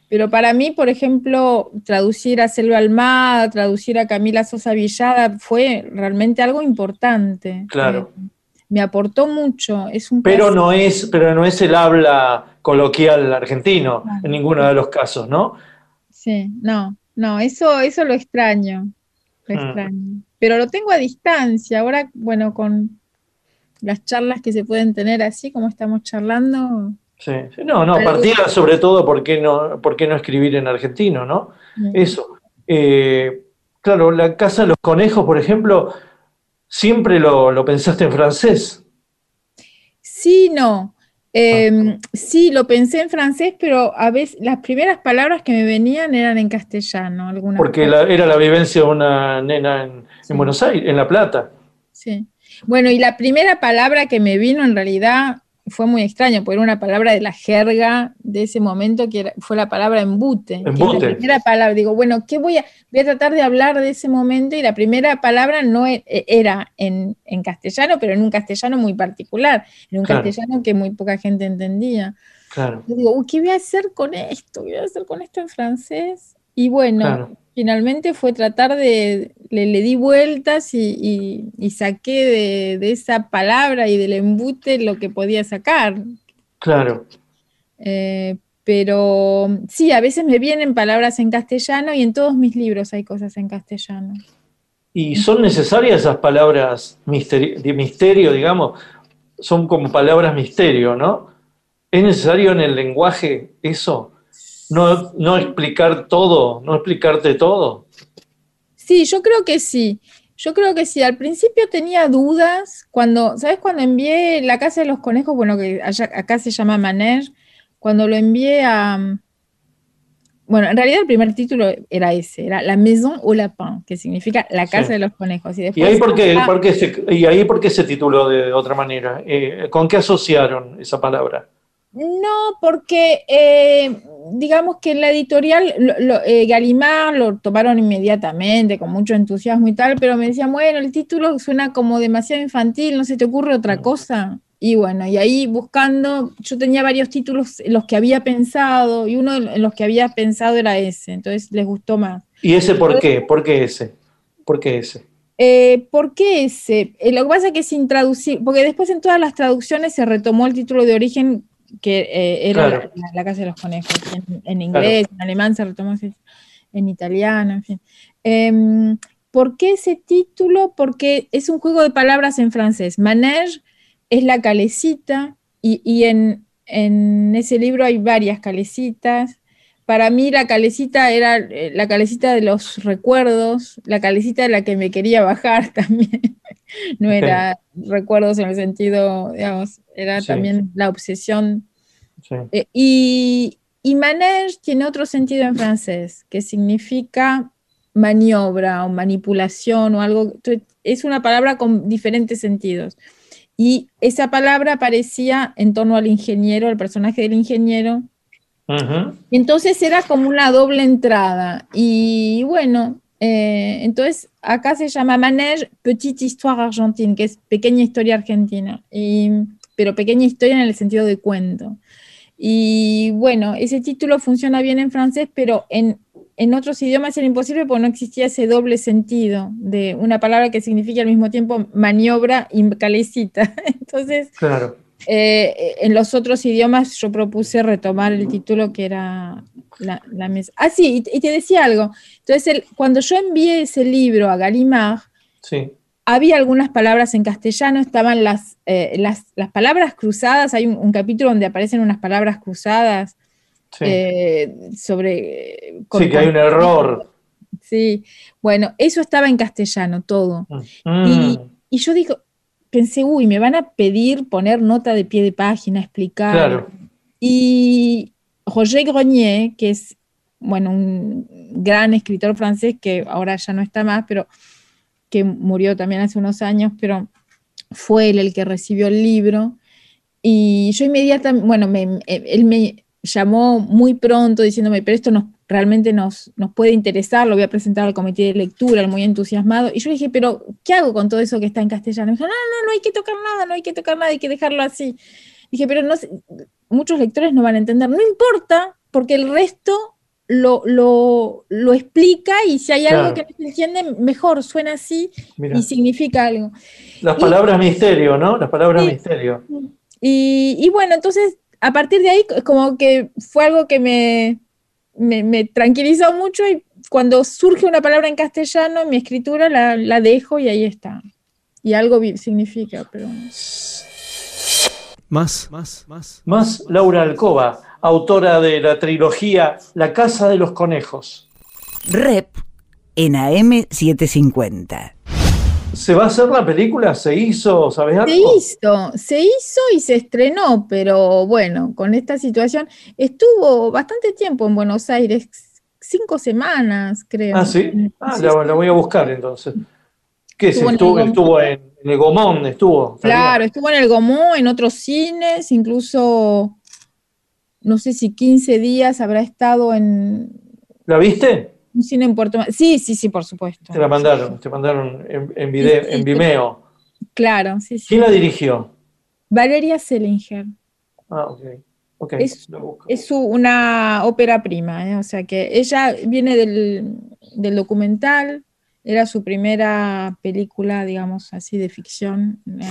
B: Pero para mí, por ejemplo, traducir a Selva Almada, traducir a Camila Sosa Villada fue realmente algo importante.
A: Claro.
B: Eh, me aportó mucho. Es un
A: Pero no es, pero no es el habla coloquial argentino en ninguno de los casos, ¿no?
B: Sí, no, no, eso, eso lo extraño. Lo
A: Mm.
B: extraño. Pero lo tengo a distancia. Ahora, bueno, con las charlas que se pueden tener así como estamos charlando.
A: Sí, no, no, partía sobre todo por qué no, por qué no escribir en argentino, ¿no? Eso. Eh, claro, la Casa de los Conejos, por ejemplo, siempre lo, lo pensaste en francés.
B: Sí, no. Eh, sí, lo pensé en francés, pero a veces las primeras palabras que me venían eran en castellano. Algunas
A: Porque la- era la vivencia de una nena en, en Buenos Aires, en La Plata.
B: Sí. Bueno, y la primera palabra que me vino en realidad fue muy extraño, porque era una palabra de la jerga de ese momento que era- fue la palabra embute. que
A: Embute.
B: la primera palabra. Digo, bueno, ¿qué voy a, voy a tratar de hablar de ese momento? Y la primera palabra no e- era en, en castellano, pero en un castellano muy particular, en un
A: Claro.
B: castellano que muy poca gente entendía.
A: Claro,
B: Yo digo, ¿qué voy a hacer con esto? ¿Qué voy a hacer con esto en francés? Y bueno,
A: claro.
B: Finalmente fue tratar de, le, le di vueltas y, y- y saqué de, de esa palabra y del embute lo que podía sacar.
A: Claro.
B: Eh, pero sí, a veces me vienen palabras en castellano y en todos mis libros hay cosas en castellano.
A: ¿Y son necesarias esas palabras de misterio, digamos? Son como palabras misterio, ¿no? ¿Es necesario en el lenguaje eso? No, no explicar todo, no explicarte todo.
B: Sí, yo creo que sí. Yo creo que sí. Al principio tenía dudas cuando, ¿sabes? Cuando envié La Casa de los Conejos, bueno, que allá- acá se llama Maner, cuando lo envié a... Bueno, en realidad el primer título era ese, era La Maison au Lapin, que significa La Casa
A: Sí.
B: de los Conejos. Y,
A: ¿Y ahí por qué,
B: ah,
A: por qué se, y ahí por qué se tituló de otra manera? Eh, ¿Con qué asociaron esa palabra?
B: No, porque eh, digamos que en la editorial lo- lo- eh, Gallimard lo tomaron inmediatamente, con mucho entusiasmo y tal, pero me decían, bueno, el título suena como demasiado infantil, ¿no se te ocurre otra cosa? Y bueno, y ahí buscando, yo tenía varios títulos en los que había pensado, y uno en los que había pensado era ese, entonces les gustó más.
A: ¿Y ese por qué? ¿Por qué ese? ¿Por qué ese?
B: Eh, ¿Por qué ese? Eh, lo que pasa es que sin traducir, porque después en todas las traducciones se retomó el título de origen que eh, era
A: Claro.
B: la, la Casa de los Conejos, en, en inglés, en alemán se retomó en italiano, en fin. Em, ¿Por qué ese título? Porque es un juego de palabras en francés. Manège es la calecita y, y en, en ese libro hay varias calecitas. Para mí la calecita era eh, la calecita de los recuerdos, la calecita de la que me quería bajar también. No era recuerdos en el sentido, digamos, era
A: Sí.
B: también la obsesión.
A: Sí.
B: Eh, y, y manège tiene otro sentido en francés, que significa maniobra o manipulación o algo. Es una palabra con diferentes sentidos. Y esa palabra aparecía en torno al ingeniero, al personaje del ingeniero,
A: Ujú.
B: y entonces era como una doble entrada. Y bueno, eh, entonces acá se llama Manège Petite Histoire Argentine, que es pequeña historia argentina, y- pero pequeña historia en el sentido de cuento. Y bueno, ese título funciona bien en francés, pero en, en otros idiomas era imposible porque no existía ese doble sentido de una palabra que significa al mismo tiempo maniobra y calecita. Entonces,
A: Claro.
B: eh, en los otros idiomas yo propuse retomar el título que era la, la mesa. Ah, sí, y, y te decía algo. Entonces, el- cuando yo envié ese libro a Gallimard,
A: Sí.
B: Había algunas palabras en castellano, estaban las, eh, las, las palabras cruzadas, hay un, un capítulo donde aparecen unas palabras cruzadas
A: Sí,
B: eh, sobre...
A: Sí, que hay un error.
B: Sí, bueno, eso estaba en castellano todo.
A: Mm.
B: Y, y yo digo, pensé, uy, me van a pedir poner nota de pie de página, explicar.
A: Claro.
B: Y Roger Grenier, que es, bueno, un gran escritor francés que ahora ya no está más, pero que murió también hace unos años, pero fue él el que recibió el libro. Y yo inmediatamente, bueno, me- él me llamó muy pronto diciéndome, pero esto nos, realmente nos, nos puede interesar, lo voy a presentar al comité de lectura, muy entusiasmado. Y yo dije, pero ¿qué hago con todo eso que está en castellano? Me dijo, no, no, no hay que tocar nada, no hay que tocar nada, hay que dejarlo así. Dije, pero no muchos lectores no van a entender, no importa, porque el resto lo, lo, lo explica y si hay algo que no se entiende, mejor, suena así
A: Mira,
B: y significa algo.
A: las
B: y-
A: palabras misterio, ¿no? Las palabras
B: Sí.
A: misterio.
B: Y, y bueno, entonces a partir de ahí como que fue algo que me, me, me tranquilizó mucho y cuando surge una palabra en castellano en mi escritura la, la dejo y ahí está. Y algo significa, pero...
C: Más, más, más.
A: Más Laura Alcoba, autora de la trilogía La Casa de los Conejos.
D: Rep en AM750.
A: ¿Se va a hacer la película? ¿Se hizo? ¿Sabes algo?
B: Se hizo, se hizo y se estrenó, pero bueno, con esta situación estuvo bastante tiempo en Buenos Aires, cinco semanas creo.
A: Ah, sí. Ah,
B: Sí,
A: la, la voy a buscar entonces. ¿Qué se
B: Estuvo en el
A: estuvo?
B: Gomón.
A: Estuvo en, en el Gomón, estuvo.
B: Claro, estuvo en el Gomó, en otros cines, incluso no sé si 15 días habrá estado en
A: ¿La viste?
B: un cine en Puerto Sí, sí, sí, por supuesto.
A: Te la mandaron, te mandaron en, en, video,
B: Sí, sí,
A: en
B: sí.
A: Vimeo.
B: Claro, sí, sí.
A: ¿Quién la dirigió?
B: Valeria Selinger.
A: Ah, ok. Ok,
B: Es- una ópera prima, ¿eh? o sea que ella viene del, del documental, era su primera película, digamos así, de ficción, la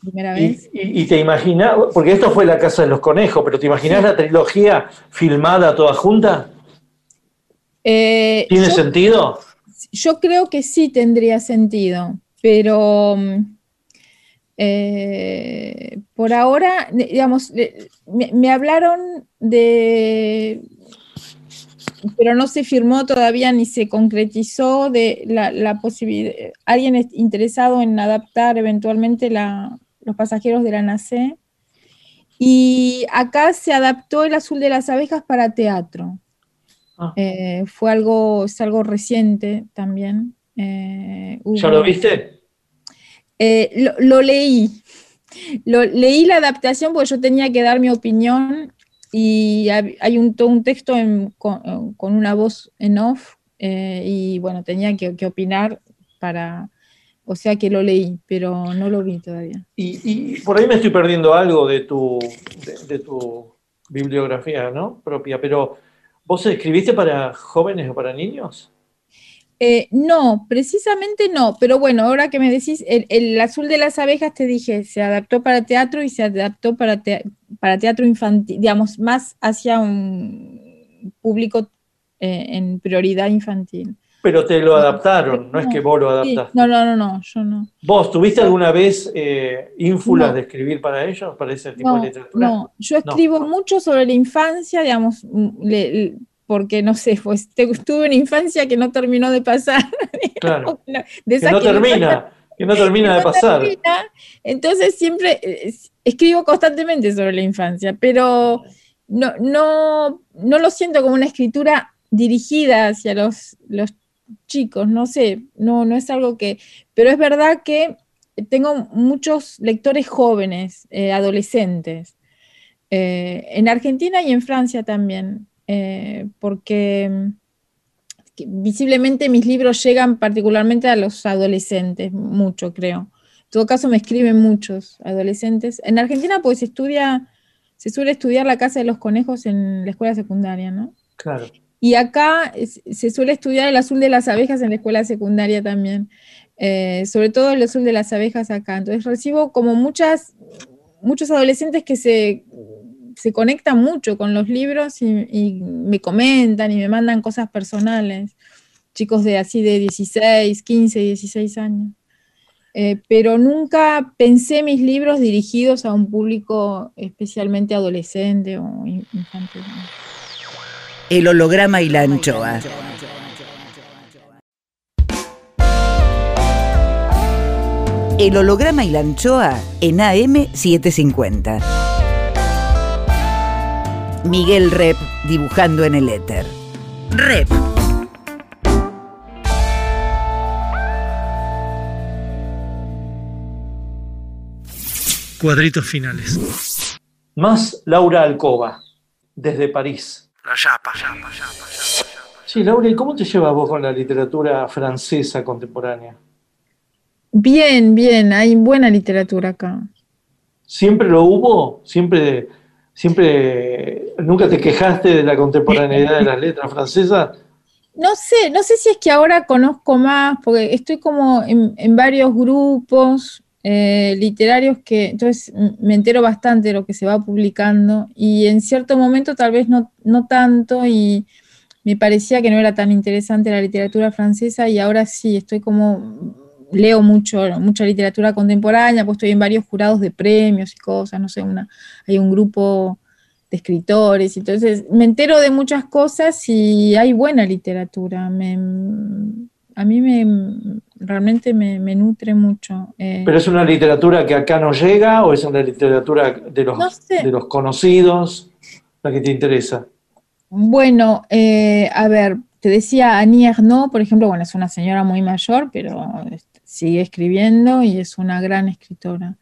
B: primera vez.
A: y- y te imaginas, porque esto fue La Casa de los Conejos, pero ¿te imaginas la trilogía filmada toda junta?
B: Eh,
A: ¿Tiene
B: yo-
A: sentido?
B: Yo creo que sí tendría sentido, pero mm, eh, por ahora, digamos, me hablaron de, pero no se firmó todavía ni se concretizó de la, la posibilidad, alguien es interesado en adaptar eventualmente la- los pasajeros de la NACE. Y acá se adaptó El azul de las abejas para teatro.
A: Ah.
B: Eh, fue algo, es algo reciente también. Eh,
A: ¿Ya lo viste?
B: Eh, lo, lo leí. Lo, leí la adaptación porque yo tenía que dar mi opinión y hay un, texto con, una voz en off eh, y bueno, tenía que, opinar para, o sea que lo leí, pero no lo vi todavía.
A: Y, por ahí me estoy perdiendo algo de tu, de tu bibliografía ¿no? propia, pero ¿vos escribiste para jóvenes o para niños?
B: Eh, no, precisamente no, pero bueno, ahora que me decís, el, el azul de las abejas, te dije, se adaptó para teatro y se adaptó para, te- para teatro infantil, digamos, más hacia un público eh, en prioridad infantil.
A: Pero te lo adaptaron, no es que vos lo adaptaste.
B: no, no, no, no, yo no.
A: ¿Vos tuviste alguna vez eh, ínfulas
B: No.
A: de escribir para ellos, para ese tipo
B: No,
A: de literatura?
B: no, yo
A: No.
B: escribo mucho sobre la infancia, digamos, le- porque no sé, pues tuve una infancia que no terminó de pasar.
A: Claro,
B: de
A: que no
B: que
A: termina, que no termina de
B: no
A: pasar.
B: termina. Entonces siempre eh, escribo constantemente sobre la infancia, pero no, no, no lo siento como una escritura dirigida hacia los, los chicos, no sé, no, no es algo que, pero es verdad que tengo muchos lectores jóvenes, eh, adolescentes, eh, en Argentina y en Francia también, eh, porque que visiblemente mis libros llegan particularmente a los adolescentes, mucho creo. En todo caso me escriben muchos adolescentes. En Argentina pues se estudia, se suele estudiar la casa de los conejos en la escuela secundaria, ¿no?
A: Claro.
B: Y acá se suele estudiar el azul de las abejas en la escuela secundaria también, eh, sobre todo el azul de las abejas acá. Entonces recibo como muchas, muchos adolescentes que se, se conectan mucho con los libros y, me comentan y me mandan cosas personales. Chicos de así de 16, 15, 16 años. Eh, pero nunca pensé mis libros dirigidos a un público especialmente adolescente o in- infantil.
D: El holograma y la anchoa. El holograma y la anchoa en AM750. Miguel Rep dibujando en el éter. Rep.
A: Cuadritos finales. Más Laura Alcoba, desde París.
C: La yapa.
A: Sí, Laura, ¿y cómo te llevas vos con la literatura francesa contemporánea?
B: Bien, bien, hay buena literatura acá.
A: ¿Siempre lo hubo? ¿Siempre, siempre, nunca te quejaste de la contemporaneidad de las letras francesas?
B: No sé, no sé si es que ahora conozco más, porque estoy como en, varios grupos eh, literarios que entonces me entero bastante de lo que se va publicando y en cierto momento tal vez no, no tanto y me parecía que no era tan interesante la literatura francesa y ahora sí, estoy como, leo mucho, mucha literatura contemporánea, pues estoy en varios jurados de premios y cosas, no sé, una, hay un grupo de escritores, entonces me entero de muchas cosas y hay buena literatura. Me, a mí me realmente me, me nutre mucho. eh.
A: ¿Pero es una literatura que acá no llega o es una literatura de los,
B: No sé.
A: de los conocidos la que te interesa?
B: Bueno, eh, a ver, te decía Annie Ernaux, por ejemplo, bueno, es una señora muy mayor, pero sigue escribiendo y es una gran escritora.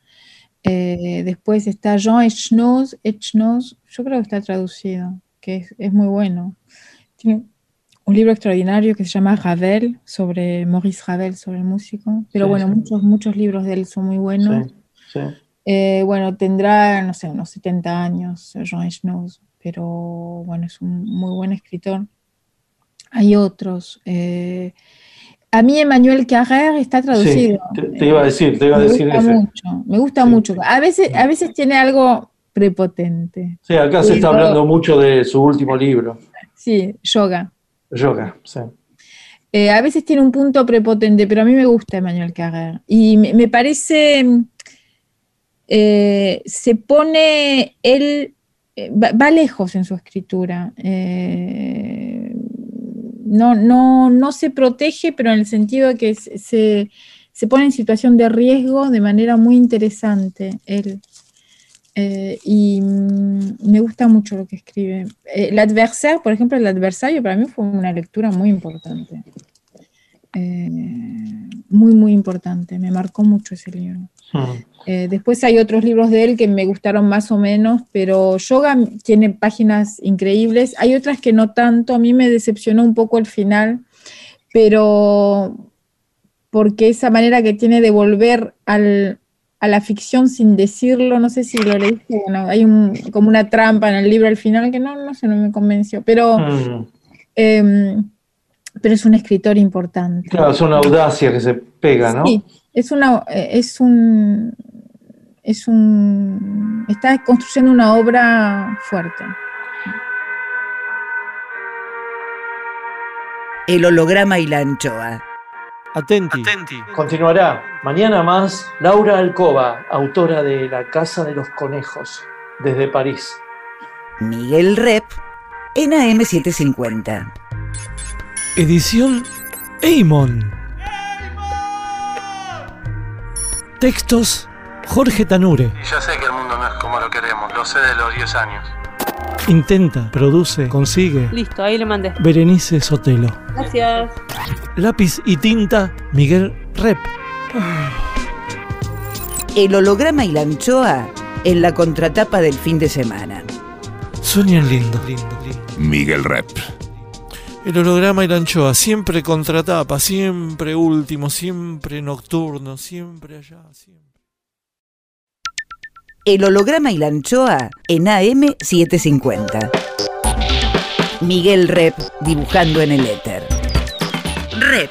B: Eh, después está Jean Echnoz, Echnoz, yo creo que está traducido, que es, es muy bueno. Tiene un libro extraordinario que se llama Ravel, sobre Maurice Ravel, sobre el músico. Pero
A: Sí,
B: bueno,
A: sí.
B: muchos, muchos libros de él son muy buenos.
A: Sí.
B: Eh, bueno, tendrá, no sé, unos 70 años, Jean Echnoz, pero bueno, es un muy buen escritor. Hay otros. eh, a mí Emmanuel Carrère está
A: Sí,
B: traducido.
A: te, te iba a decir, te iba a
B: me
A: decir
B: gusta
A: ese.
B: mucho, me gusta
A: Sí.
B: mucho. A veces, a veces tiene algo prepotente.
A: Sí, acá se está hablando mucho de su último libro,
B: Sí, yoga.
A: Yoga. Sí.
B: Eh, a veces tiene un punto prepotente, pero a mí me gusta Emmanuel Carrère. Y me, me parece, eh, se pone, él eh, va, va lejos en su escritura. Eh, no, no, no se protege, pero en el sentido de que se, se- pone en situación de riesgo de manera muy interesante él. Eh, y mm, me gusta mucho lo que escribe. Eh, el adversario, por ejemplo, el adversario para mí fue una lectura muy importante. Eh, muy, muy importante. Me marcó mucho ese libro.
A: Mm.
B: Eh, después hay otros libros de él que me gustaron más o menos, pero Yoga tiene páginas increíbles. Hay otras que no tanto. A mí me decepcionó un poco el final, pero porque esa manera que tiene de volver al, a la ficción sin decirlo, no sé si lo leíste, bueno, hay un, como una trampa en el libro al final que no, no sé, no me convenció, pero,
A: Mm.
B: em, pero es un escritor importante.
A: Claro, es una audacia que se pega, ¿no?
B: Sí, es una, eh, es un, es un, está construyendo una obra fuerte.
D: El holograma y la anchoa.
H: Atenti.
A: Continuará mañana más Laura Alcoba, autora de La Casa de los Conejos, desde París.
D: Miguel Rep en AM750.
H: Edición Eimon. Textos Jorge Tanure.
I: Y ya sé que el mundo no es como lo queremos, lo sé de los 10 años.
H: Intenta, produce, consigue.
J: Listo, ahí le mandé.
H: Berenice Sotelo.
J: Gracias.
H: Lápiz y tinta Miguel Rep.
D: El holograma y la anchoa en la contratapa del fin de semana.
H: Sueñan lindo.
F: Miguel Rep.
H: El holograma y la anchoa, siempre contratapa, siempre último, siempre nocturno, siempre allá, siempre.
D: El holograma y la anchoa en AM750. Miguel Rep dibujando en el éter. Rep.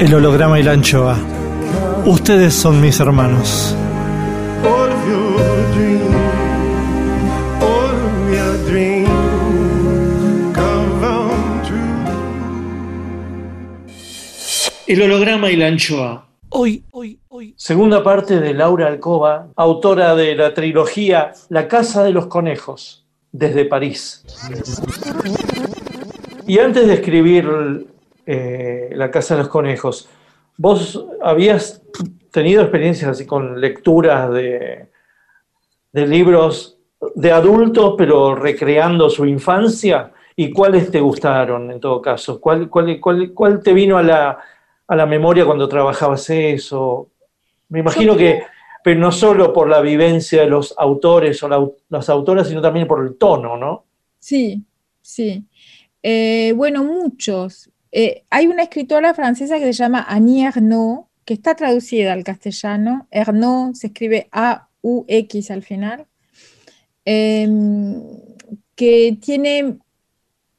H: El holograma y la anchoa. Ustedes son mis hermanos.
A: El holograma y la anchoa.
H: Hoy, hoy, hoy.
A: Segunda parte de Laura Alcoba, autora de la trilogía La Casa de los Conejos, desde París. Y antes de escribir eh, La Casa de los Conejos, ¿vos habías tenido experiencias así con lecturas de, de libros de adultos, pero recreando su infancia? ¿Y cuáles te gustaron en todo caso? ¿Cuál, cuál, cuál, cuál te vino a la, a la memoria cuando trabajabas eso? Me imagino que, pero no solo por la vivencia de los autores o la- las autoras, sino también por el tono, ¿no?
B: Sí, sí. Eh, bueno, muchos. Eh, hay una escritora francesa que se llama Annie Ernaux, que está traducida al castellano. Ernaux se escribe A-U-X al final, em, que tiene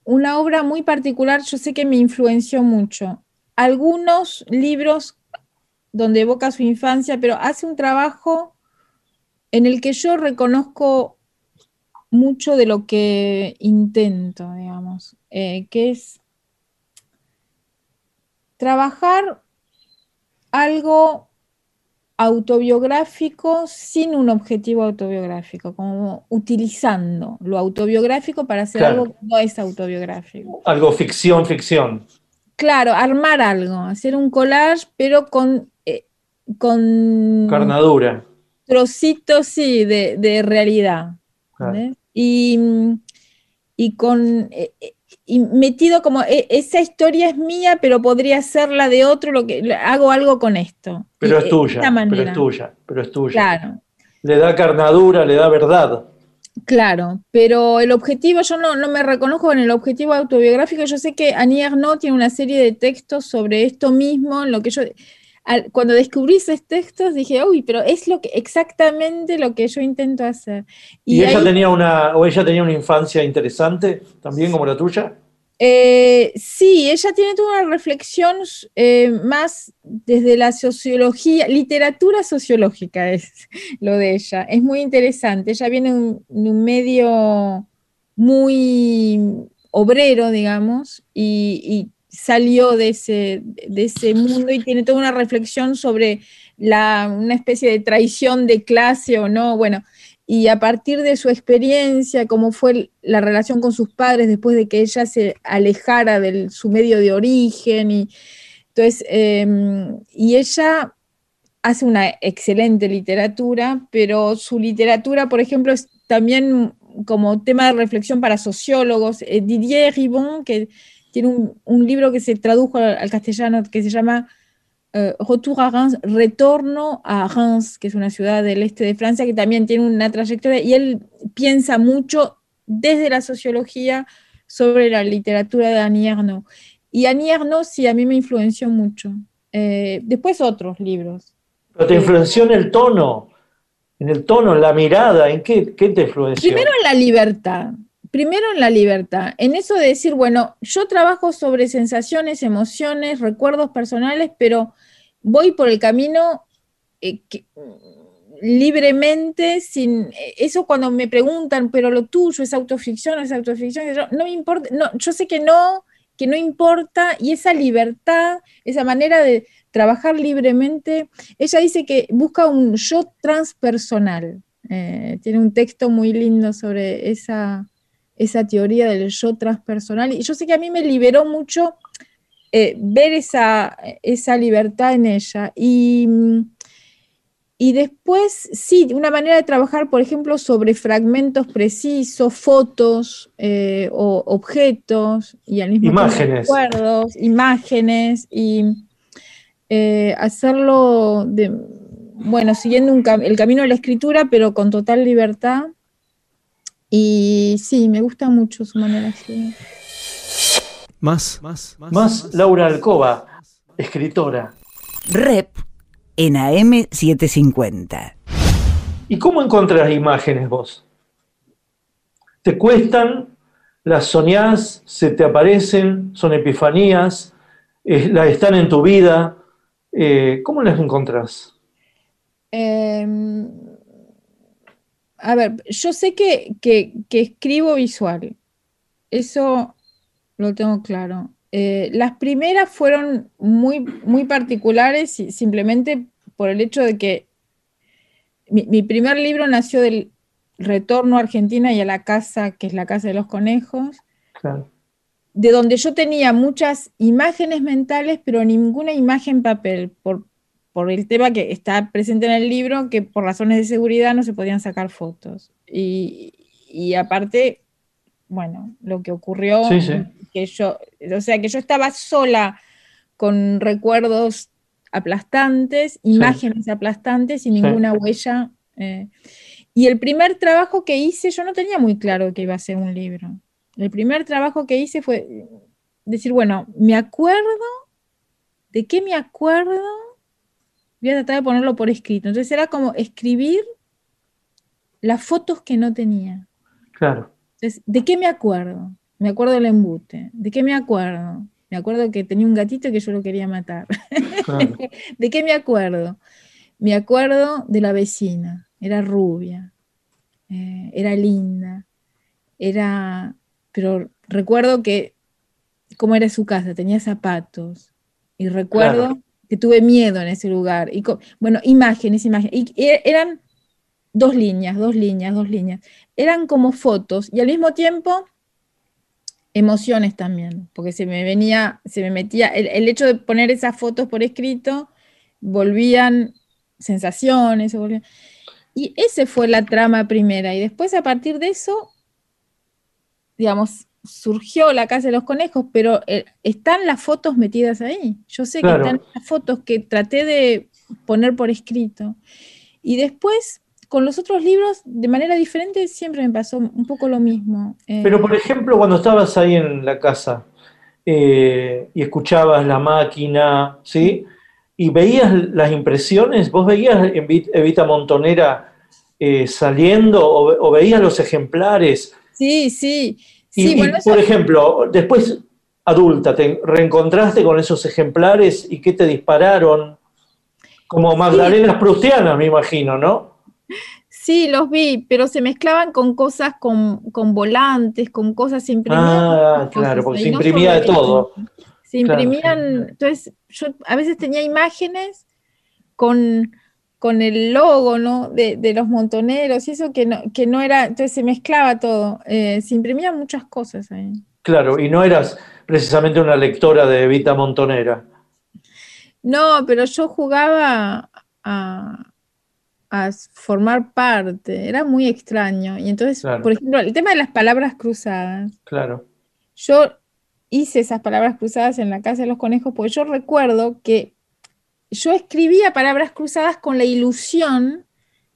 B: una obra muy particular, yo sé que me influenció mucho. Algunos libros donde evoca su infancia, pero hace un trabajo en el que yo reconozco mucho de lo que intento, digamos, eh, que es trabajar algo autobiográfico sin un objetivo autobiográfico, como utilizando lo autobiográfico para hacer
A: Claro.
B: algo que no es autobiográfico.
A: Algo ficción, ficción.
B: Claro, armar algo, hacer un collage, pero con, eh, con
A: Carnadura.
B: trocitos, sí, de, de realidad. Y, y con eh, eh, y metido como "E- esa historia es mía, pero podría ser la de otro, lo que hago algo con esto.
A: Pero es
B: eh,
A: tuya, pero es tuya, pero es tuya.
B: Claro,
A: Le da carnadura, le da verdad.
B: claro. Pero el objetivo, yo no, no me reconozco en el objetivo autobiográfico. Yo sé que Annie Ernaux tiene una serie de textos sobre esto mismo, en lo que yo. Al- cuando descubrí esos textos dije, uy, pero es lo que exactamente lo que yo intento hacer.
A: ¿Y, ella
B: ahí-
A: tenía una, o ella tenía una infancia interesante, también como la tuya?
B: Eh, sí, ella tiene toda una reflexión eh, más desde la sociología, literatura sociológica es lo de ella. Es muy interesante. Ella viene de un, medio muy obrero, digamos, y, y salió de ese, de ese mundo y tiene toda una reflexión sobre la, una especie de traición de clase o no. Bueno, y a partir de su experiencia, cómo fue la relación con sus padres después de que ella se alejara de su medio de origen. Y, entonces, eh, y ella hace una excelente literatura, pero su literatura, por ejemplo, es también como tema de reflexión para sociólogos. Eh, Didier Ribon, que tiene un, un libro que se tradujo al, al castellano que se llama eh, Retour a Reims, Retorno a Reims, que es una ciudad del este de Francia que también tiene una trayectoria y él piensa mucho desde la sociología sobre la literatura de Annie Ernaux. Y Annie Ernaux sí, a mí me influenció mucho. Eh, después otros libros.
A: Pero te influenció en el tono, en el tono, en la mirada, ¿en qué, qué te influenció?
B: Primero en la libertad. Primero en la libertad, en eso de decir, bueno, yo trabajo sobre sensaciones, emociones, recuerdos personales, pero voy por el camino eh, que- libremente, sin eso cuando me preguntan, pero lo tuyo es autoficción es autoficción, yo, no me importa, no, yo sé que no, que no importa, y esa libertad, esa manera de trabajar libremente, ella dice que busca un yo transpersonal. Eh, tiene un texto muy lindo sobre esa, esa teoría del yo transpersonal, y yo sé que a mí me liberó mucho eh, ver esa, esa libertad en ella. Y y después, sí, una manera de trabajar, por ejemplo, sobre fragmentos precisos, fotos eh, o objetos, y al mismo
A: imágenes.
B: tiempo recuerdos, imágenes, y eh, hacerlo, de, bueno, siguiendo un el camino de la escritura, pero con total libertad. Y sí, me gusta mucho su manera de escribir.
H: Más, más, más.
A: Más Laura Alcoba, escritora.
D: Rep en AM750.
A: ¿Y cómo encontrás imágenes vos? ¿Te cuestan? ¿Las soñás? ¿Se te aparecen? ¿Son epifanías? Eh, ¿Las están en tu vida? Eh, ¿Cómo las encontrás?
B: Em, a ver, yo sé que, que, que escribo visual. Eso lo tengo claro. Eh, las primeras fueron muy, muy particulares y simplemente por el hecho de que mi, primer libro nació del retorno a Argentina y a la casa, que es la casa de los conejos, de donde yo tenía muchas imágenes mentales, pero ninguna imagen papel, por, por el tema que está presente en el libro, que por razones de seguridad no se podían sacar fotos. Y, y aparte, bueno, lo que ocurrió, que yo, o sea, que yo estaba sola con recuerdos aplastantes, imágenes aplastantes y ninguna huella. Eh. Y el primer trabajo que hice, yo no tenía muy claro que iba a ser un libro. El primer trabajo que hice fue decir, bueno, me acuerdo, ¿de qué me acuerdo? Voy a tratar de ponerlo por escrito. Entonces era como escribir las fotos que no tenía.
A: Claro.
B: ¿de qué me acuerdo? Me acuerdo del embute. ¿De qué me acuerdo? Me acuerdo que tenía un gatito que yo lo quería matar. ¿De qué me acuerdo? Me acuerdo de la vecina. Era rubia. Eh, era linda. Era. Pero recuerdo que. ¿Cómo era su casa? Tenía zapatos. Y recuerdo que tuve miedo en ese lugar. Y bueno, imágenes, imágenes. Y eran dos líneas, dos líneas, dos líneas eran como fotos y al mismo tiempo emociones también, porque se me venía, se me metía, el, hecho de poner esas fotos por escrito, volvían sensaciones, y esa fue la trama primera, y después a partir de eso, digamos, surgió la Casa de los Conejos, pero eh, están las fotos metidas ahí. Yo sé que están las fotos que traté de poner por escrito. Y después con los otros libros, de manera diferente, siempre me pasó un poco lo mismo.
A: Eh, Pero, por ejemplo, cuando estabas ahí en la casa eh, y escuchabas la máquina, ¿sí? Y veías las impresiones, ¿vos veías Evita Montonera eh, saliendo o, veías los ejemplares?
B: Sí, sí.
A: Sí y, por ejemplo, después adulta, ¿te reencontraste con esos ejemplares y qué te dispararon? Como Magdalenas Prustianas, me imagino, ¿no?
B: Sí, los vi, pero se mezclaban con cosas, con, volantes, con cosas imprimidas.
A: Ah, claro, porque se imprimía de todo.
B: Se imprimían, entonces yo a veces tenía imágenes con, con el logo ¿no? de, los montoneros y eso que no, que no era, entonces se mezclaba todo, eh, se imprimían muchas cosas ahí.
A: Claro, y no eras precisamente una lectora de Evita Montonera.
B: No, pero yo jugaba a, a formar parte. Era muy extraño. Y entonces, por ejemplo, el tema de las palabras cruzadas.
A: Claro.
B: Yo hice esas palabras cruzadas en la casa de los conejos porque yo recuerdo que yo escribía palabras cruzadas con la ilusión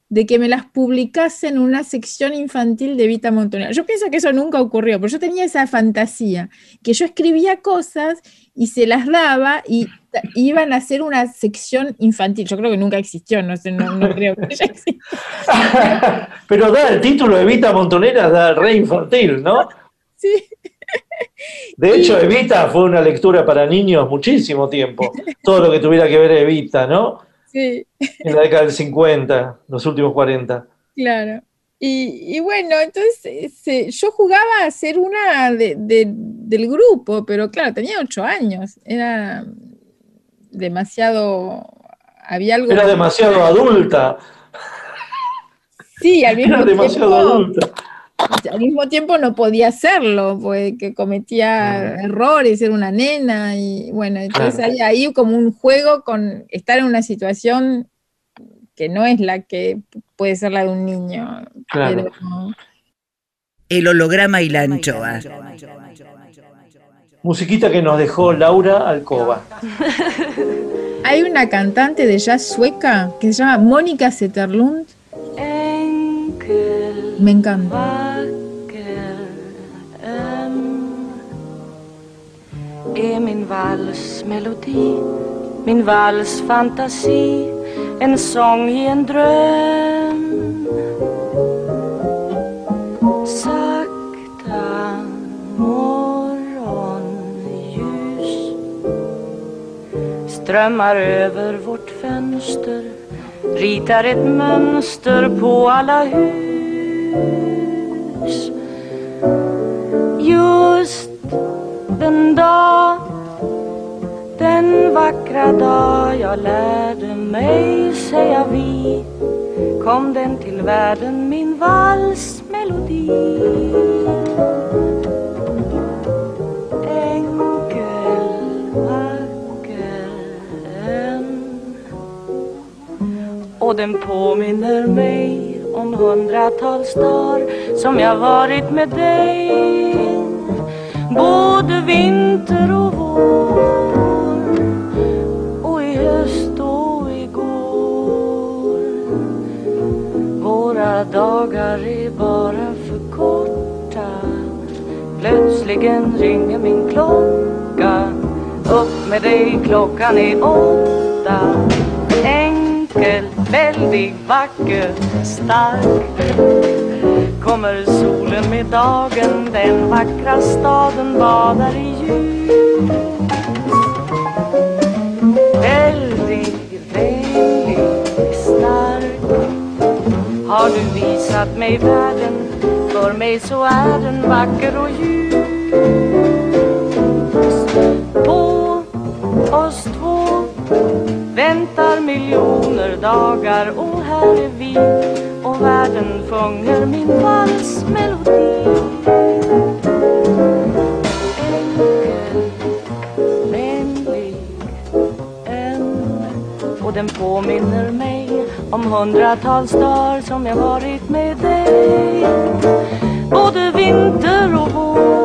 B: de que me las publicase en una sección infantil de Vita Montonera. Yo pienso que eso nunca ocurrió, pero yo tenía esa fantasía, que yo escribía cosas y se las daba y iban a hacer una sección infantil. Yo creo que nunca existió, no sé, no, creo que ya
A: pero da el título Evita Montonera, da el rey infantil, ¿no?
B: Sí.
A: De hecho, Evita fue una lectura para niños muchísimo tiempo. Todo lo que tuviera que ver Evita, ¿no?
B: Sí,
A: en la década del 50, los últimos 40.
B: claro. Y, y bueno, entonces este, yo jugaba a ser una de- de- del grupo, pero claro, tenía ocho años. Era demasiado. Había algo.
A: Era demasiado adulta,
B: Sí, al mismo
A: era demasiado
B: tiempo.
A: adulta.
B: al mismo tiempo no podía hacerlo, porque cometía errores, era una nena, y bueno, entonces
A: Claro.
B: hay ahí como un juego con estar en una situación que no es la que puede ser la de un niño.
A: Claro.
B: pero-
D: El holograma y la anchoa.
A: Musiquita que nos dejó Laura Alcoba.
B: hay una cantante de jazz sueca que se llama Mónica Zetterlund. Me encanta.
J: är min valsmelodi, min valsfantasi, en sång i en dröm. Sakta morgonljus strömmar över vårt fönster, ritar ett mönster på alla hus. Just den dag, den vackra dag jag lärde mig säga vi kom den till världen min valsmelodi. Enkel, vacker och den påminner mig om hundratals dagar som jag varit med dig. Både vinter och vår och i höst och igår Våra dagar är bara för korta. Plötsligen ringer min klocka. Upp med dig, klockan är åtta. Enkel, väldigt vacker, stark. Kommer solen med dagen, den vackra staden badar i ljus. Väldigt, väldigt stark. Har du visat mig världen, för mig så är den vacker och ljus. På oss väntar miljoner dagar och här är vi. Och världen sjunger min valsmelodi Enkel, vänlig, öm och den påminner mig om hundratals dagar som jag varit med dig. Både vinter och vår.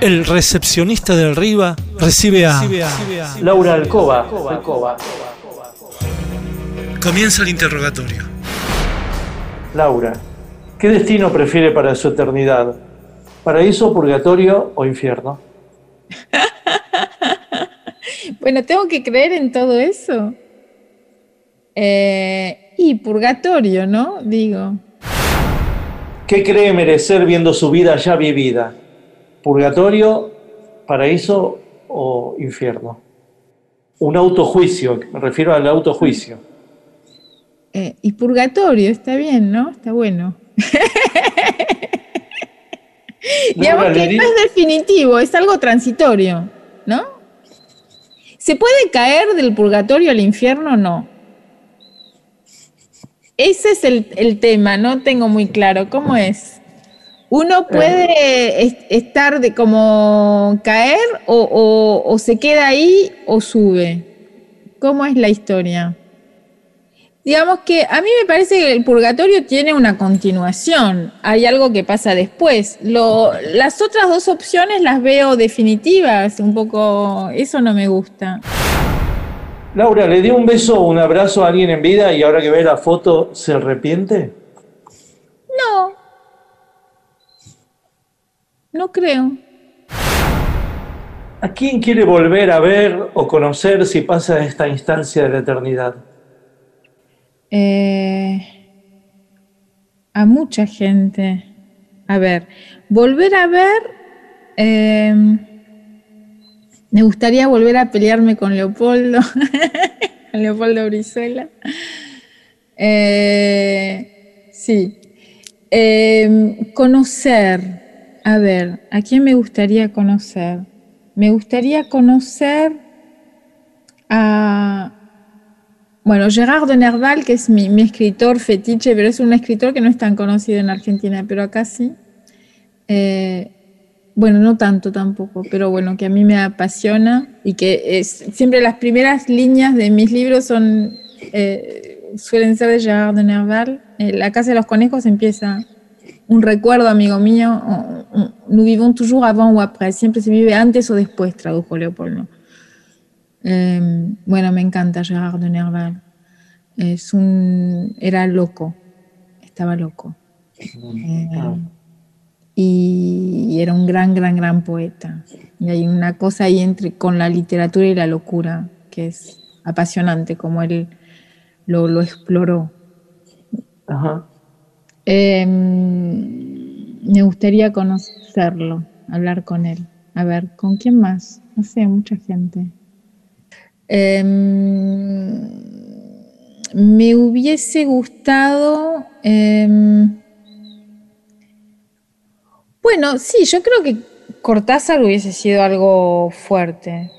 H: El recepcionista de arriba recibe a...
A: Laura Alcoba. Alcoba.
H: Comienza el interrogatorio.
A: Laura, ¿qué destino prefiere para su eternidad? ¿Paraíso, purgatorio o infierno?
B: Bueno, tengo que creer en todo eso. Eh, y purgatorio, ¿no? Digo.
A: ¿Qué cree merecer viendo su vida ya vivida? ¿Purgatorio, paraíso o infierno? Un autojuicio, me refiero al autojuicio.
B: Eh, y purgatorio, está bien, ¿no? Está bueno. Digamos que no es definitivo, es algo transitorio, ¿no? ¿Se puede caer del purgatorio al infierno o no? Ese es el, tema, no tengo muy claro. ¿Cómo es? ¿Uno puede estar de como caer o, o se queda ahí o sube? ¿Cómo es la historia? Digamos que a mí me parece que el purgatorio tiene una continuación, hay algo que pasa después. las otras dos opciones las veo definitivas, un poco, eso no me gusta.
A: Laura, ¿le dio un beso o un abrazo a alguien en vida y ahora que ve la foto se arrepiente?
B: No. No creo.
A: ¿A quién quiere volver a ver o conocer si pasa esta instancia de la eternidad?
B: Eh, a mucha gente. A ver, volver a ver, em, me gustaría volver a pelearme con Leopoldo, Leopoldo Brizuela. Eh, sí. Em, conocer, a ver, ¿a quién me gustaría conocer? Me gustaría conocer a, bueno, Gerard de Nerval, que es mi, escritor fetiche, pero es un escritor que no es tan conocido en Argentina, pero acá sí. Eh, bueno, no tanto tampoco, pero bueno, que a mí me apasiona y que es, siempre las primeras líneas de mis libros son, eh, suelen ser de Gerard de Nerval. Eh, la Casa de los Conejos empieza un recuerdo, amigo mío, nous vivons toujours avant ou après, siempre se vive antes o después, tradujo Leopoldo. Em, bueno, me encanta Gerard de Nerval. Es un, era loco, estaba loco. Em, y, era un gran, gran, gran poeta. Y hay una cosa ahí entre, con la literatura y la locura que es apasionante, como él lo, exploró. Em, me gustaría conocerlo, hablar con él. A ver, ¿con quién más? No sé, mucha gente. Em, me hubiese gustado... Em, bueno, sí, yo creo que Cortázar hubiese sido algo fuerte.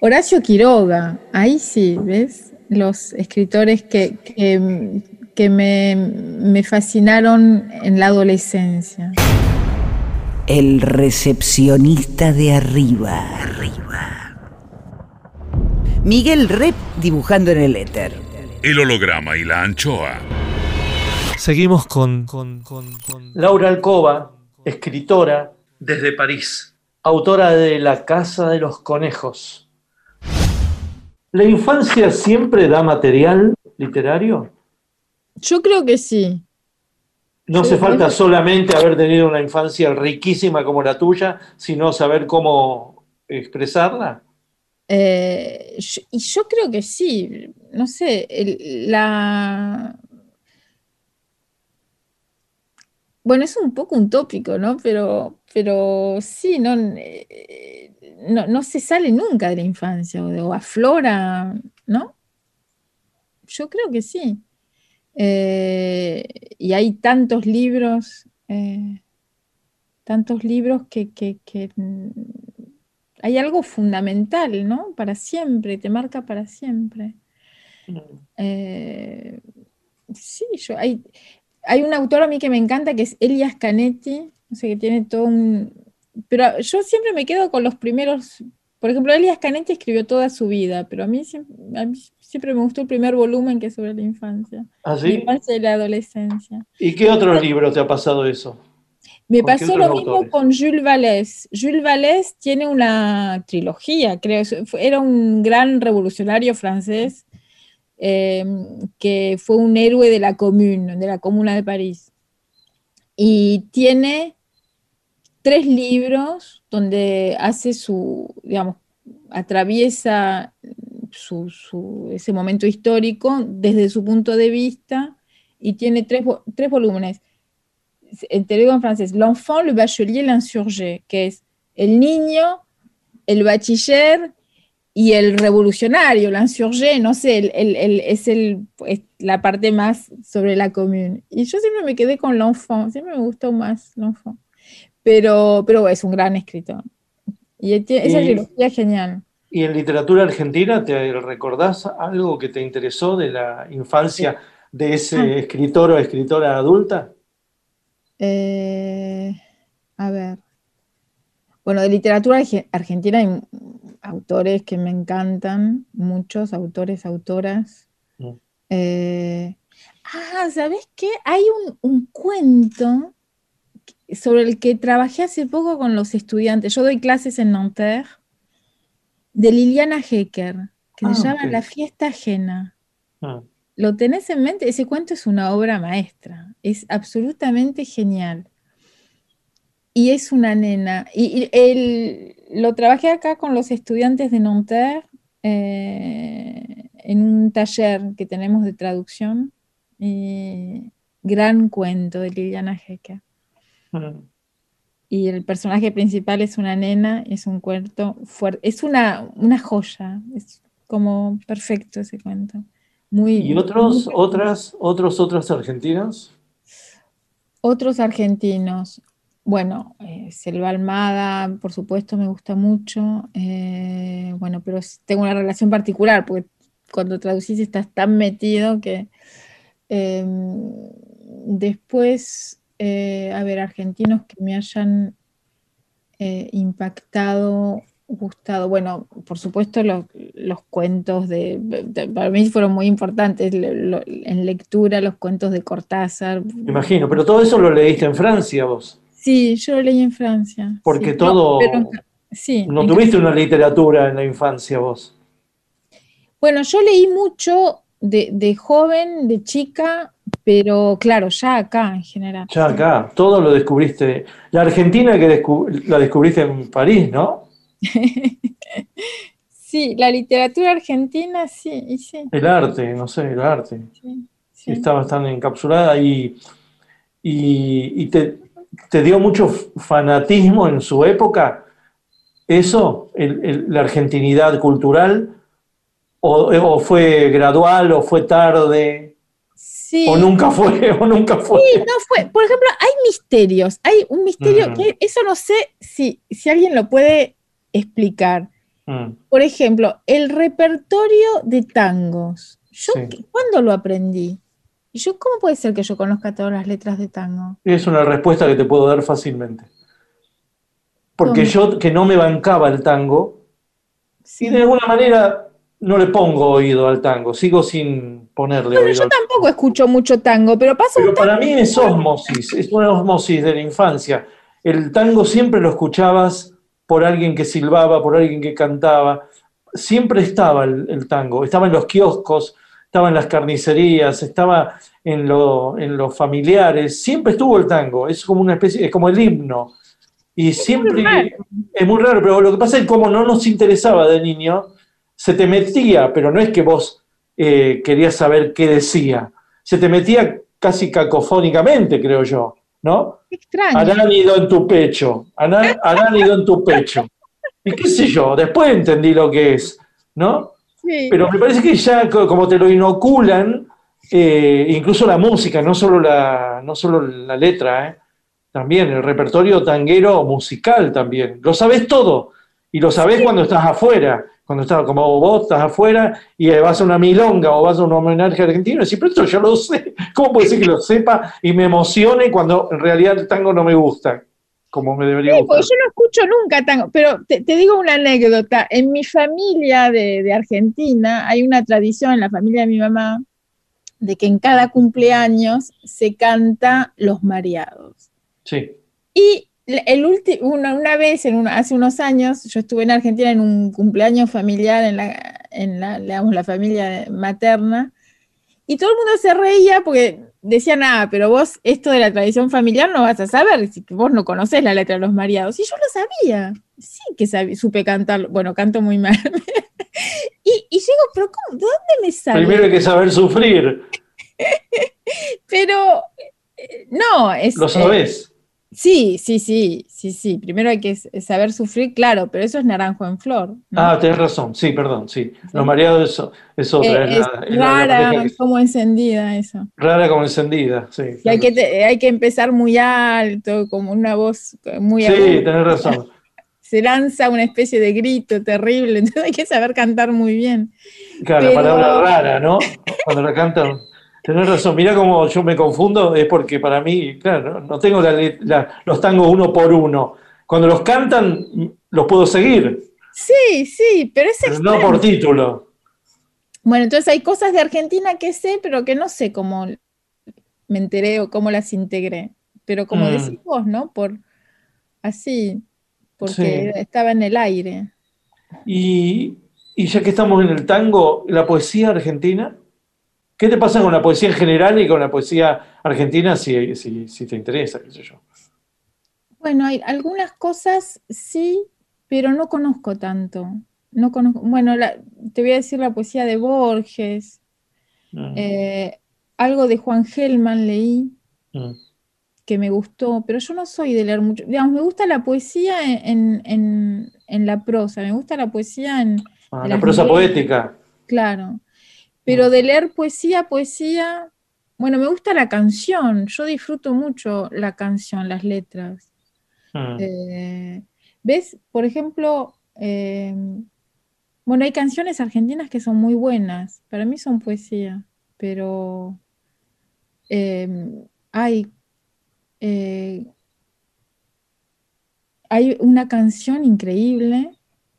B: Horacio Quiroga, ahí sí, ¿ves? Los escritores que, que, me, me fascinaron en la adolescencia.
D: El recepcionista de arriba. Arriba. Miguel Rep dibujando en el éter.
F: El holograma y la anchoa.
H: Seguimos con,
A: Laura Alcoba, escritora desde París, autora de La Casa de los Conejos. ¿La infancia siempre da material literario?
B: Yo creo que sí.
A: No hace falta solamente haber tenido una infancia riquísima como la tuya, sino saber cómo expresarla.
B: Eh, y yo creo que sí, no sé, la... Bueno, es un poco un tópico, ¿no? Pero, pero sí, no, eh, no, se sale nunca de la infancia o, aflora, ¿no? Yo creo que sí. Eh, y hay tantos libros, tantos libros que, que hay algo fundamental, ¿no? Para siempre, te marca para siempre. Mm. Eh, sí, yo, hay, hay un autor a mí que me encanta que es Elias Canetti, no sé, que tiene todo un... Pero yo siempre me quedo con los primeros, por ejemplo, Elias Canetti escribió toda su vida, pero a mí, siempre, me gustó el primer volumen que es sobre la infancia.
A: ¿Ah,
B: La infancia y la adolescencia.
A: ¿Y qué otro libro te ha pasado eso?
B: Me pasó lo mismo con Jules Vallès. Jules Vallès tiene una trilogía, creo. Era un gran revolucionario francés em, que fue un héroe de la Commune, de la Comuna de París. Y tiene tres libros donde hace su, digamos, atraviesa su- su- ese momento histórico desde su punto de vista y tiene tres, tres volúmenes. Te digo en francés, L'enfant, le bachelier, l'insurgé, que es el niño, el bachiller y el revolucionario, l'insurgé, no sé, el- el- el- es, el, es la parte más sobre la commune. Y yo siempre me quedé con l'enfant, siempre me gustó más l'enfant. Pero, pero es un gran escritor. Y esa trilogía es genial.
A: ¿Y en literatura argentina te recordás algo que te interesó de la infancia de ese
B: Ah.
A: escritor o escritora adulta?
B: Eh, a ver. Bueno, de literatura arge- argentina hay autores que me encantan, muchos autores, autoras.
A: Mm.
B: Eh, ah, ¿sabes qué? Hay un, un cuento sobre el que trabajé hace poco con los estudiantes. Yo doy clases en Nanterre, de Liliana Hecker, que
A: Ah,
B: se llama
A: ok.
B: La fiesta ajena.
A: Ah,
B: ¿Lo tenés en mente? Ese cuento es una obra maestra, es absolutamente genial. Y es una nena. Y, y el- lo trabajé acá con los estudiantes de Nanterre eh, en un taller que tenemos de traducción. y gran cuento de Liliana Hecker.
A: ah.
B: Y el personaje principal es una nena, es un cuento fuerte, es una, una joya, es como perfecto ese cuento. Muy,
A: ¿Y otros,
B: muy-
A: otras, otros, otros argentinos?
B: Otros argentinos. Bueno, eh, Selva Almada, por supuesto, me gusta mucho. eh, bueno, pero tengo una relación particular, porque cuando traducís estás tan metido que. eh, después, eh, a ver, argentinos que me hayan eh, impactado, gustado. Bueno, por supuesto, los, los cuentos de, de- Para mí fueron muy importantes lo- lo- en lectura, los cuentos de Cortázar.
A: Me imagino, pero todo eso lo leíste en Francia vos,
B: Sí, yo lo leí en Francia.
A: porque
B: sí.
A: todo...
B: No, pero sí.
A: No tuviste una literatura en la infancia vos.
B: Bueno, yo leí mucho de, de joven, de chica, pero claro, ya acá en general.
A: Ya acá, todo lo descubriste. La Argentina que descu- la descubriste en París, ¿no?
B: Sí, la literatura argentina, sí, y sí.
A: El arte, no sé, el arte.
B: sí, sí.
A: Estabas tan encapsulada y, y, y te, te dio mucho fanatismo en su época. ¿Eso? El- el- ¿La argentinidad cultural? ¿O, o fue gradual? ¿O fue tarde?
B: Sí.
A: ¿O nunca fue? ¿O nunca fue?
B: Sí, no fue. Por ejemplo, hay misterios. Hay un misterio
A: Mm.
B: que eso no sé si, si alguien lo puede explicar.
A: Mm,
B: Por ejemplo, el repertorio de tangos. Yo,
A: Sí.
B: ¿cuándo lo aprendí? Y yo, ¿cómo puede ser que yo conozca todas las letras de tango?
A: Es una respuesta que te puedo dar fácilmente. Porque
B: ¿Cómo?
A: yo que no me bancaba el tango,
B: Sí.
A: y de alguna manera no le pongo oído al tango, sigo sin ponerle
B: Bueno,
A: oído
B: yo
A: al
B: tampoco escucho mucho tango, pero pasa
A: Pero
B: un
A: para mí es ósmosis, es una ósmosis de la infancia. El tango siempre lo escuchabas por alguien que silbaba, por alguien que cantaba. Siempre estaba el, el tango, estaba en los kioscos, estaba en las carnicerías, estaba en, lo- en los familiares, siempre estuvo el tango, es como una especie, es como el himno. Y siempre
B: raro.
A: es muy raro, pero lo que pasa es que como no nos interesaba de niño, se te metía, pero no es que vos eh, querías saber qué decía, se te metía casi cacofónicamente, creo yo, ¿no?
B: Extraño.
A: Aránido en tu pecho, ará- aránido en tu pecho. Y qué sé yo, después entendí lo que es, ¿no?
B: Sí.
A: Pero me parece que ya co- como te lo inoculan, eh, incluso la música, no solo la, no solo la letra, ¿eh? también el repertorio tanguero musical también. Lo sabes todo y lo sabes cuando estás afuera, cuando estás como vos estás afuera y vas a una milonga o vas a un homenaje argentino y decís, pero esto yo lo sé. ¿Cómo puede ser que lo sepa y me emocione cuando en realidad el tango no me gusta? Como me debería
B: Sí,
A: gustar.
B: porque yo no escucho nunca tango, pero te, te digo una anécdota. En mi familia de, de Argentina hay una tradición, en la familia de mi mamá, de que en cada cumpleaños se canta los mareados.
A: Sí.
B: Y el ulti- una, una vez, en una- hace unos años, yo estuve en Argentina en un cumpleaños familiar en la, en la, digamos, la familia materna, y todo el mundo se reía porque decían, ah, pero vos esto de la tradición familiar no vas a saber, si vos no conocés la letra de los mareados. Y yo lo sabía, sí que sabía, supe cantar, bueno, canto muy mal. y y digo, pero ¿cómo? ¿De dónde me sale?
A: Primero hay que saber sufrir.
B: Pero eh, no, es.
A: Lo
B: eh,
A: sabés.
B: Sí, sí, sí, sí, sí. Primero hay que s- saber sufrir, claro, pero eso es naranjo en flor. ¿no?
A: Ah, tenés razón. Sí, perdón. Sí. Lo mareado es, es otra.
B: Eh,
A: es
B: es
A: la- es la- la
B: rara,
A: que-
B: como encendida eso.
A: rara como encendida. Sí,
B: Y hay que, te- hay que empezar muy alto, como una voz muy
A: sí
B: aguda.
A: tenés razón.
B: Se lanza una especie de grito terrible, entonces hay que saber cantar muy bien.
A: Claro,
B: Pero-
A: palabra rara, ¿no? Cuando la cantan. Tenés razón. Mirá cómo yo me confundo, es porque para mí, claro, no tengo la let- la- los tangos uno por uno. Cuando los cantan, los puedo seguir,
B: Sí, sí, pero es
A: pero no por título.
B: Bueno, entonces hay cosas de Argentina que sé, pero que no sé cómo me enteré o cómo las integré. Pero como
A: Mm.
B: decís vos, ¿no? Por así, porque
A: Sí.
B: estaba en el aire.
A: Y, y ya que estamos en el tango, la poesía argentina, ¿qué te pasa con la poesía en general y con la poesía argentina si, si, si te interesa, qué sé yo?
B: Bueno, hay algunas cosas sí, pero no conozco tanto. No conozco, bueno, la- te voy a decir la poesía de Borges,
A: Mm,
B: eh, algo de Juan Gelman leí
A: mm.
B: que me gustó, pero yo no soy de leer mucho. Digamos, me gusta la poesía en, en- en la prosa, me gusta la poesía en,
A: Ah, la prosa
B: novelas,
A: poética.
B: Claro. Pero de leer poesía, poesía, bueno, me gusta la canción, yo disfruto mucho la canción, las letras.
A: Mm.
B: Eh, ¿ves? Por ejemplo, eh, bueno, hay canciones argentinas que son muy buenas, para mí son poesía, pero eh, hay, eh, hay una canción increíble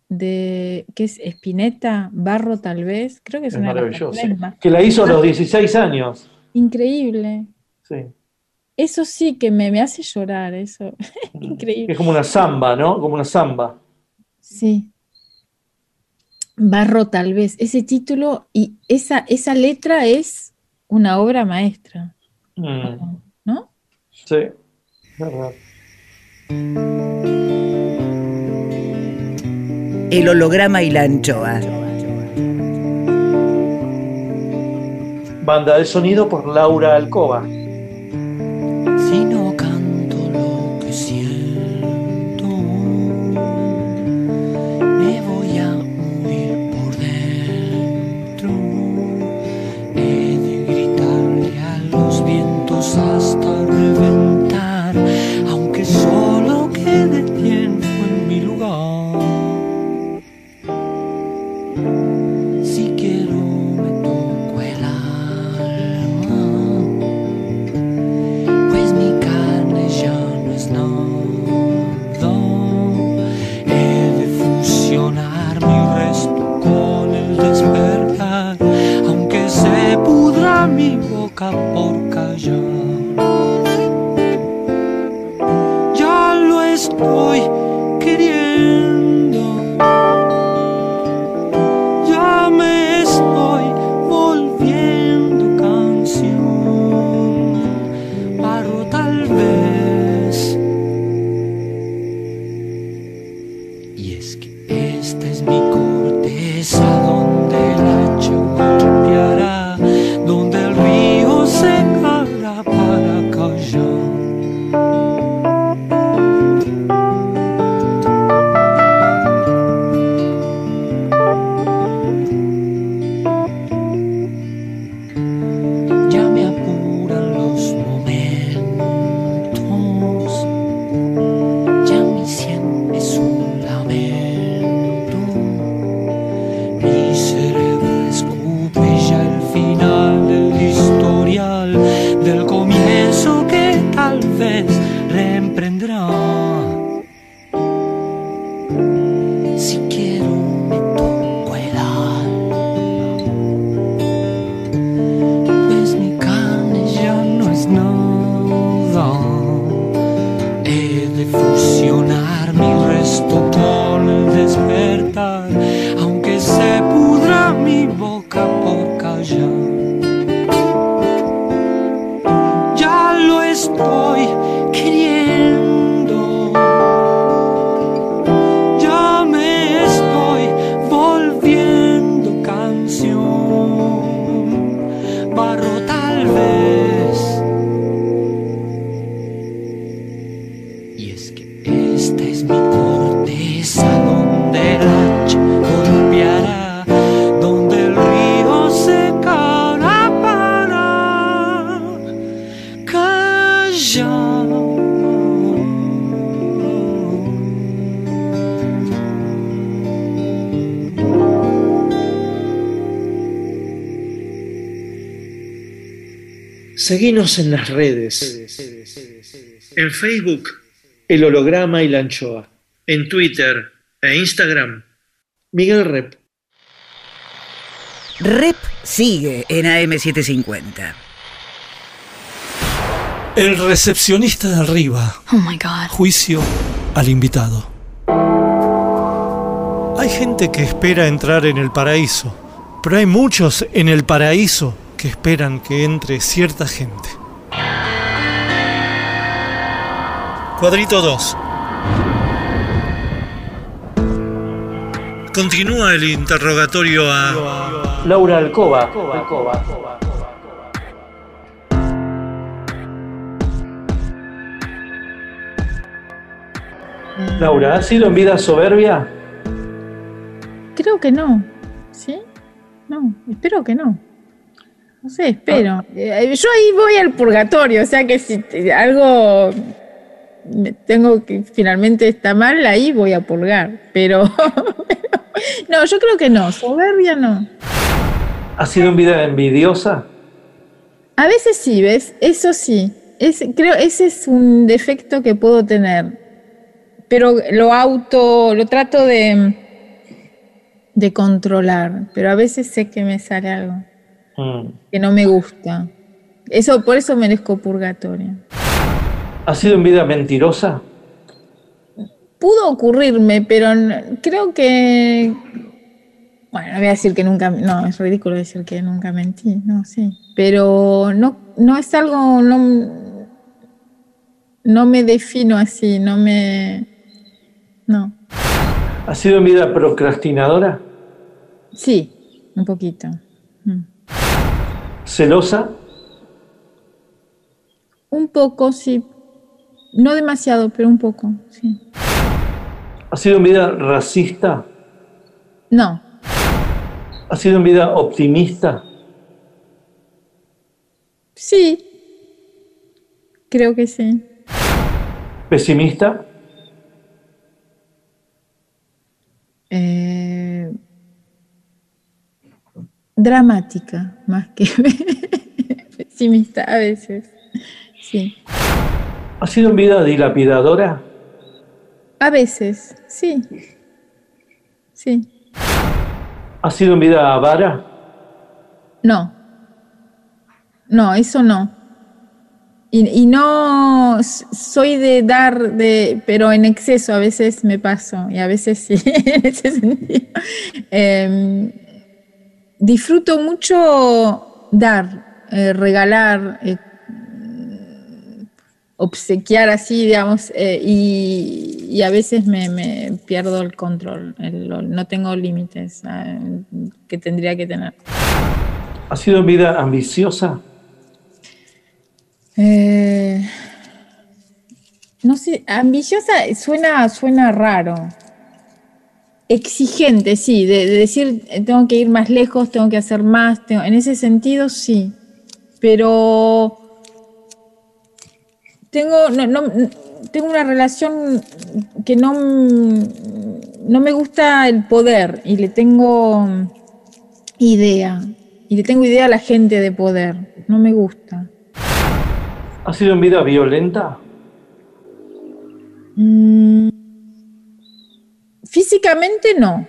B: de que es Spinetta, Barro tal vez, creo que es,
A: Es
B: una mismas.
A: Que la hizo a los 16 años.
B: Increíble.
A: Sí.
B: Eso sí que me, me hace llorar, eso. Increíble.
A: Es como una samba, ¿no? Como una samba.
B: Sí. Barro tal vez. Ese título y esa, esa letra es una obra maestra,
A: Mm,
B: ¿no?
A: Sí, verdad.
D: El holograma y la anchoa.
A: Banda de sonido por Laura Alcoba.
K: Comienzo que tal vez
A: Seguinos en las redes. En Facebook, El Holograma y la Anchoa. En Twitter e Instagram, Miguel Rep.
D: Rep sigue en AM750.
H: El recepcionista de arriba.
L: Oh my god.
H: Juicio al invitado. Hay gente que espera entrar en el paraíso, pero hay muchos en el paraíso que esperan que entre cierta gente. Cuadrito 2. Continúa el interrogatorio a
A: Laura Alcoba. Alcoba. Laura, ¿has sido en vida soberbia?
B: Creo que no. ¿Sí? No, espero que no. No sé, espero. Eh, yo ahí voy al purgatorio, o sea que si algo me tengo que finalmente está mal, ahí voy a purgar. Pero no, yo creo que no. Soberbia no.
A: ¿Has sido en vida envidiosa?
B: A veces sí, ¿ves? Eso sí. Es, creo ese es un defecto que puedo tener. Pero lo auto, lo trato de, de controlar. Pero a veces sé que me sale algo
A: Mm.
B: que no me gusta. Eso, por eso merezco purgatorio.
A: ¿Has sido en vida mentirosa?
B: Pudo ocurrirme, pero creo que. Bueno, no voy a decir que nunca. No, es ridículo decir que nunca mentí, no, sí. Pero no, no es algo. No, no me defino así, no me. No.
A: ¿Has sido en vida procrastinadora?
B: Sí, un poquito.
A: ¿Celosa?
B: Un poco, sí. No demasiado, pero un poco, sí.
A: ¿Has sido en vida racista?
B: No,
A: ¿Has sido en vida optimista?
B: sí. Creo que sí.
A: ¿Pesimista?
B: Eh, dramática, más que pesimista a veces. Sí.
A: ¿Has sido en vida dilapidadora?
B: A veces, sí. Sí.
A: ¿Has sido en vida avara?
B: No. No, eso no. Y, y no soy de dar, de, pero en exceso a veces me paso y a veces sí, en ese sentido. Em, disfruto mucho dar, eh, regalar, eh, obsequiar así, digamos, eh, y, y a veces me, me pierdo el control, el- no tengo límites eh, que tendría que tener.
A: ¿Has sido vida ambiciosa?
B: Eh, no sé, ambiciosa suena, suena raro. Exigente, sí, de, de decir eh, tengo que ir más lejos, tengo que hacer más, tengo- en ese sentido sí, pero tengo, no, no- tengo una relación que no, no me gusta el poder y le tengo idea, y le tengo idea a la gente de poder, no me gusta.
A: ¿Has sido en vida violenta?
B: Mm, Físicamente no,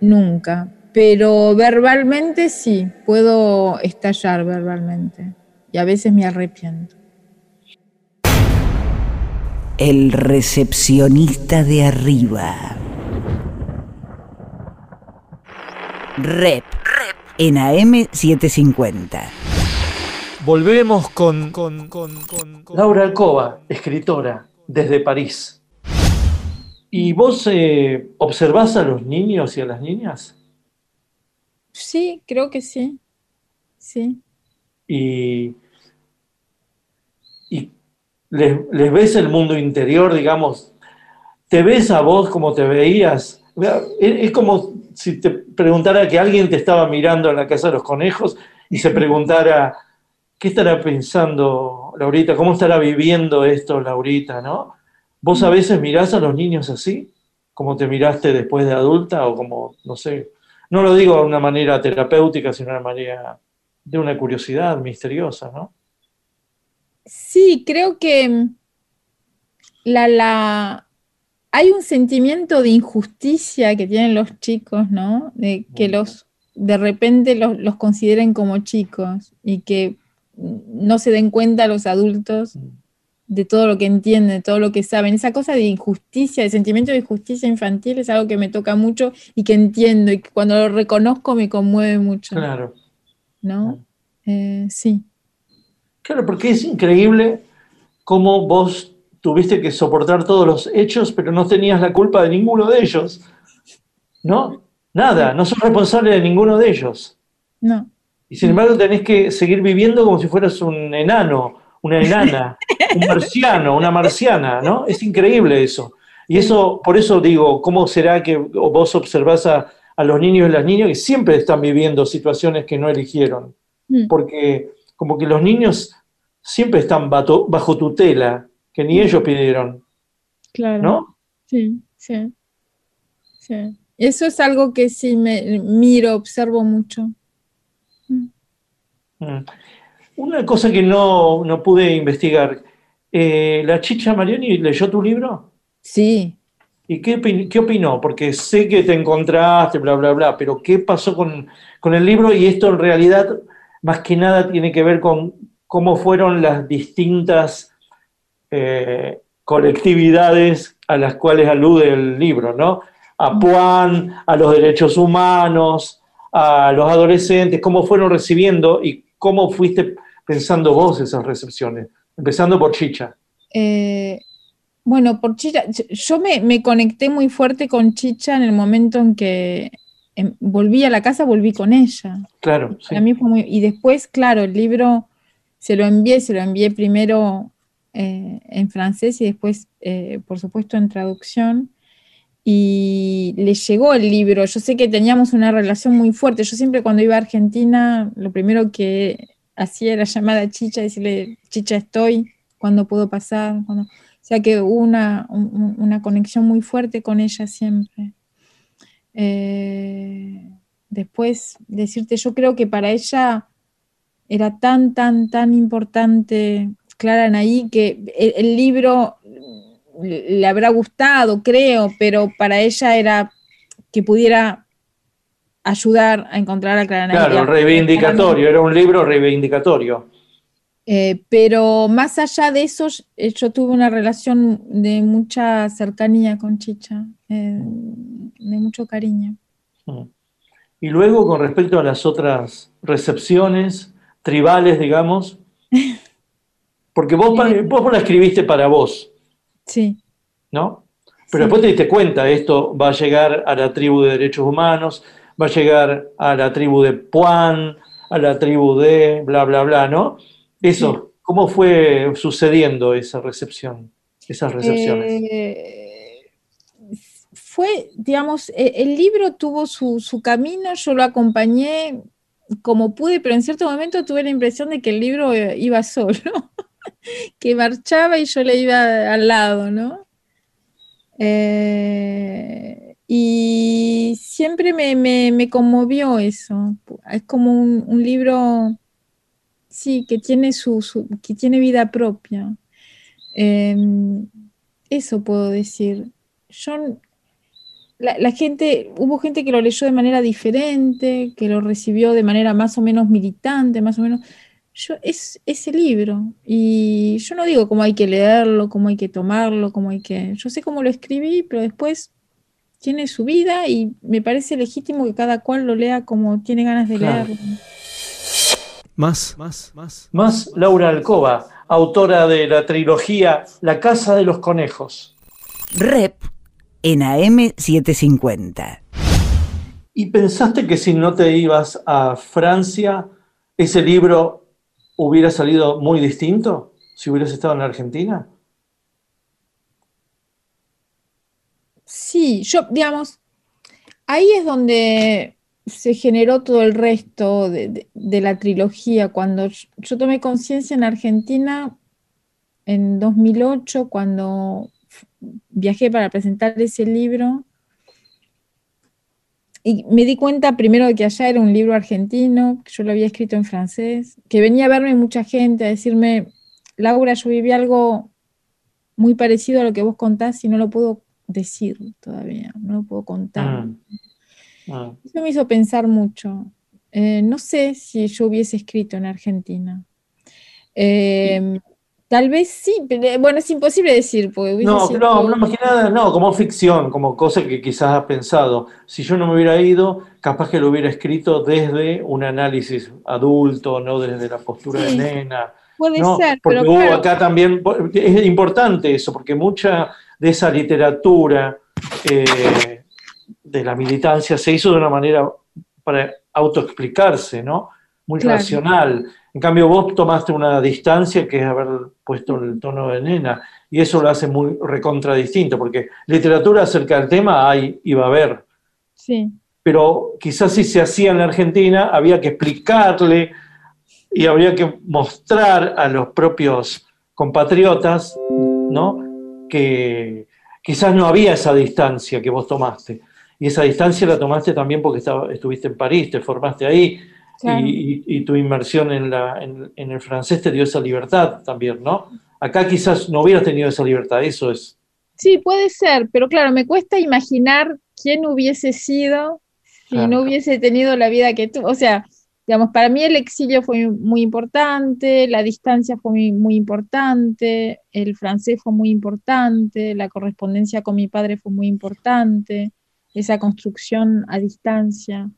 B: nunca, pero verbalmente sí, puedo estallar verbalmente y a veces me arrepiento.
D: El recepcionista de arriba. Rep. En AM750.
H: Volvemos con, con, con, con- con-
A: Laura Alcoba, escritora, desde París. ¿Y vos eh, observás a los niños y a las niñas?
B: Sí, creo que sí. Sí.
A: ¿Y, y les, les ves el mundo interior, digamos? ¿Te ves a vos como te veías? Es como si te preguntara que alguien te estaba mirando en la casa de los conejos y se preguntara, ¿qué estará pensando Laurita? ¿Cómo estará viviendo esto Laurita? ¿no? ¿Vos a veces mirás a los niños así? ¿Como te miraste después de adulta? O como, no sé, no lo digo de una manera terapéutica, sino de una manera de una curiosidad misteriosa, ¿no?
B: Sí, creo que mm, la, la, hay un sentimiento de injusticia que tienen los chicos, ¿no? De que los de repente los, los consideren como chicos y que mm, no se den cuenta los adultos de todo lo que entienden, de todo lo que saben. Esa cosa de injusticia, de sentimiento de injusticia infantil es algo que me toca mucho y que entiendo y que cuando lo reconozco me conmueve mucho.
A: Claro.
B: ¿No? Eh, sí.
A: Claro, porque es increíble cómo vos tuviste que soportar todos los hechos, pero no tenías la culpa de ninguno de ellos. ¿No? Nada, no sos responsable de ninguno de ellos.
B: No.
A: Y sin embargo tenés que seguir viviendo como si fueras un enano, una enana, un marciano, una marciana, ¿no? Es increíble eso. Y eso, por eso digo, ¿cómo será que vos observás a, a los niños y las niñas que siempre están viviendo situaciones que no eligieron?
B: Mm.
A: Porque como que los niños siempre están bato- bajo tutela, que ni ellos pidieron,
B: Claro.
A: ¿no?
B: Sí, sí. Sí. Eso es algo que sí me miro, observo mucho.
A: Mm. Una cosa que no, no pude investigar, eh, ¿la Chicha Mariani leyó tu libro?
B: Sí.
A: ¿Y qué, opin- qué opinó? Porque sé que te encontraste, bla, bla, bla, pero ¿qué pasó con, con el libro? Y esto en realidad, más que nada, tiene que ver con cómo fueron las distintas eh, colectividades a las cuales alude el libro, ¿no? A Puan, a los derechos humanos, a los adolescentes, cómo fueron recibiendo y cómo fuiste pensando vos esas recepciones, empezando por Chicha.
B: Eh, bueno, por Chicha, yo- me, me conecté muy fuerte con Chicha en el momento en que volví a la casa, volví con ella.
A: Claro, sí.
B: Para mí fue muy... Y después, claro, el libro se lo envié, se lo envié primero eh, en francés y después, eh, por supuesto, en traducción. Y le llegó el libro. Yo sé que teníamos una relación muy fuerte. Yo siempre cuando iba a Argentina, lo primero que hacía era llamar a Chicha decirle, Chicha, estoy, ¿cuándo puedo pasar? ¿Cuándo?". O sea que hubo una, un- un- una conexión muy fuerte con ella siempre. Eh, después, decirte, yo creo que para ella era tan, tan, tan importante Clara Anaí que el, libro le habrá gustado, creo, pero para ella era que pudiera ayudar a encontrar a Clara Anaí.
A: Claro, reivindicatorio, era un libro reivindicatorio.
B: Eh, pero más allá de eso, eh, yo tuve una relación de mucha cercanía con Chicha, eh, de mucho cariño.
A: Mm. Y luego, con respecto a las otras recepciones tribales, digamos, porque vos, vos la escribiste para vos,
B: Sí.
A: ¿no? Pero después te diste cuenta, esto va a llegar a la tribu de derechos humanos, va a llegar a la tribu de Puan, a la tribu de bla, bla, bla, ¿no? Eso, ¿cómo fue sucediendo esa recepción, esas recepciones?
B: Eh, fue, digamos, e- el libro tuvo su, su camino, yo lo acompañé como pude, pero en cierto momento tuve la impresión de que el libro eh, iba solo, que marchaba y yo le iba al lado, ¿no? Eh, y siempre me, me- me conmovió eso. Es como un, un libro, sí, que tiene su, su- que tiene vida propia. Em, eso puedo decir. Yo, la, la gente, hubo gente que lo leyó de manera diferente, que lo recibió de manera más o menos militante, más o menos. Yo, es ese libro. Y yo no digo cómo hay que leerlo, cómo hay que tomarlo, cómo hay que. Yo sé cómo lo escribí, pero después tiene su vida y me parece legítimo que cada cual lo lea como tiene ganas de
A: Claro.
B: leerlo.
H: Más, más, más.
A: Más Laura Alcoba, autora de la trilogía La Casa de los Conejos.
D: Rep en AM750.
A: ¿Y pensaste que si no te ibas a Francia, ese libro hubiera salido muy distinto? Si hubieras estado en la Argentina.
B: Sí, yo, digamos, ahí es donde se generó todo el resto de, la trilogía. Cuando yo, tomé conciencia en Argentina en 2008, cuando viajé para presentar ese libro, y me di cuenta primero de que allá era un libro argentino, que yo lo había escrito en francés, que venía a verme mucha gente a decirme, Laura, yo viví algo muy parecido a lo que vos contás y no lo puedo decir todavía, no lo puedo contar.
A: Mm. Mm.
B: Eso me hizo pensar mucho. Eh, no sé si yo hubiese escrito en Argentina. Eh, tal vez sí, pero bueno, es imposible decir, porque
A: No,
B: sido-
A: no, no, más que nada, no, como ficción, como cosa que quizás has pensado. Si yo no me hubiera ido, capaz que lo hubiera escrito desde un análisis adulto, no desde la postura
B: Sí.
A: de nena.
B: Puede
A: ¿no?
B: ser,
A: Porque
B: pero
A: hubo
B: claro,
A: acá también, es importante eso, porque mucha de esa literatura eh, de la militancia se hizo de una manera para autoexplicarse, ¿no? Muy
B: Claro.
A: racional. En cambio, vos tomaste una distancia que es haber puesto el tono de nena, y eso lo hace muy recontradistinto, porque literatura acerca del tema hay y va a haber,
B: sí.
A: pero quizás si se hacía en la Argentina había que explicarle y habría que mostrar a los propios compatriotas, ¿no? Que quizás no había esa distancia que vos tomaste. Y esa distancia la tomaste también porque estaba, estuviste en París, te formaste ahí,
B: Claro.
A: y, y- y tu inmersión en, la, en, en el francés te dio esa libertad también, ¿no? Acá quizás no hubieras tenido esa libertad, eso es.
B: Sí, puede ser, pero claro, me cuesta imaginar quién hubiese sido si
A: Claro.
B: no hubiese tenido la vida que tuvo. O sea, digamos, para mí el exilio fue muy importante, la distancia fue muy, muy importante, el francés fue muy importante, la correspondencia con mi padre fue muy importante, esa construcción a distancia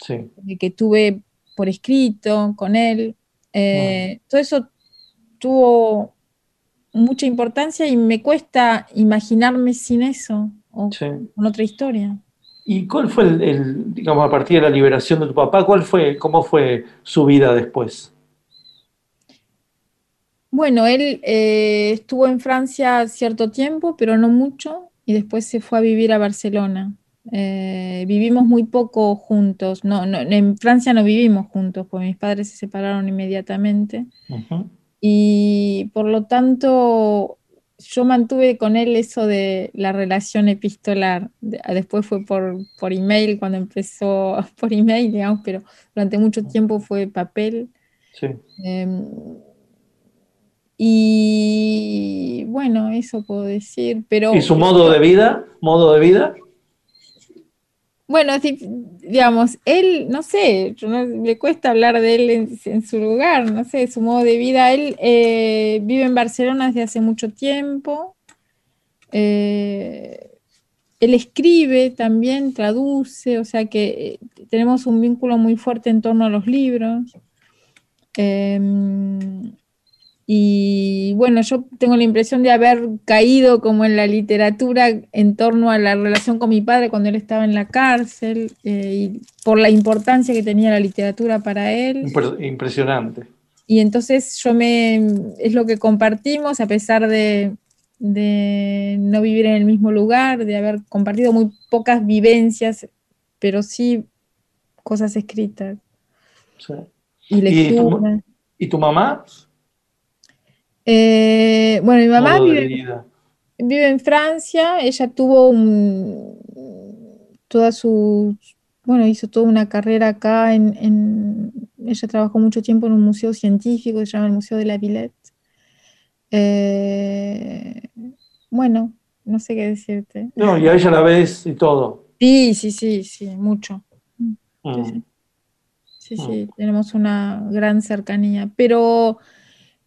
A: Sí.
B: eh, que tuve por escrito con él. eh, Todo eso tuvo mucha importancia y me cuesta imaginarme sin eso o
A: Sí.
B: con otra historia.
A: ¿Y cuál fue el, el, digamos, a partir de la liberación de tu papá, cuál fue, cómo fue su vida después?
B: Bueno, él eh, estuvo en Francia cierto tiempo, pero no mucho, y después se fue a vivir a Barcelona. Eh, vivimos muy poco juntos. No, no, en Francia no vivimos juntos, porque mis padres se separaron inmediatamente. Y por lo tanto, yo mantuve con él eso de la relación epistolar. De- Después fue por, por email, cuando empezó por email, digamos, pero durante mucho tiempo fue papel.
A: Sí.
B: Em, y bueno, eso puedo decir, pero
A: ¿Y su modo de vida? ¿Modo de vida?
B: Bueno, digamos, él, no sé, no- me cuesta hablar de él en, su lugar, no sé, su modo de vida. Él eh, vive en Barcelona desde hace mucho tiempo. eh, él escribe también, traduce, o sea que eh, tenemos un vínculo muy fuerte en torno a los libros. Em, y bueno, yo tengo la impresión de haber caído como en la literatura en torno a la relación con mi padre cuando él estaba en la cárcel eh, y por la importancia que tenía la literatura para él.
A: Impre- Impresionante.
B: Y entonces yo me, es lo que compartimos a pesar de, de no vivir en el mismo lugar, de haber compartido muy pocas vivencias, pero sí cosas escritas
A: Sí.
B: y
A: ¿Y tu, y tu mamá?
B: Eh, bueno, mi mamá vive, en Francia, ella tuvo un- toda su, bueno, hizo toda una carrera acá en, en- ella trabajó mucho tiempo en un museo científico que se llama el Museo de la Villette. Eh, bueno, no sé qué decirte.
A: No, y a ella la ves y todo.
B: Sí, sí, sí, sí, mucho.
A: Mm.
B: Sí, sí, sí, tenemos una gran cercanía, pero,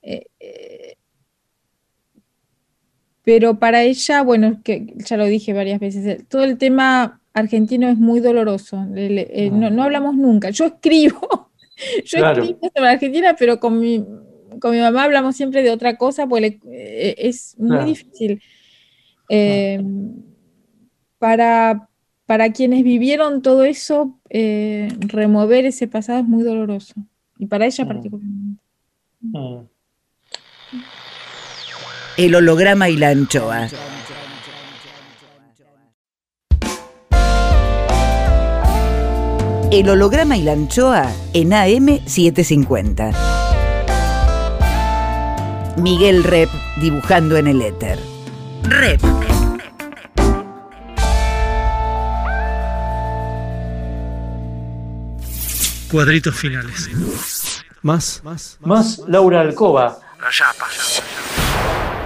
B: eh, pero para ella, bueno, que ya lo dije varias veces, eh, todo el tema argentino es muy doloroso, le- eh, no, no hablamos nunca. Yo escribo, yo
A: Claro.
B: escribo sobre Argentina, pero con mi, con mi mamá hablamos siempre de otra cosa, porque le- eh, es muy
A: Claro.
B: difícil. Eh, para, para quienes vivieron todo eso, eh, remover ese pasado es muy doloroso. Y para ella
A: Mm.
B: particularmente
D: el holograma y la anchoa. El holograma y la anchoa en AM750. Miguel Rep dibujando en el éter. Rep.
H: Cuadritos finales. Más,
A: más, más Laura Alcoba. La chapa.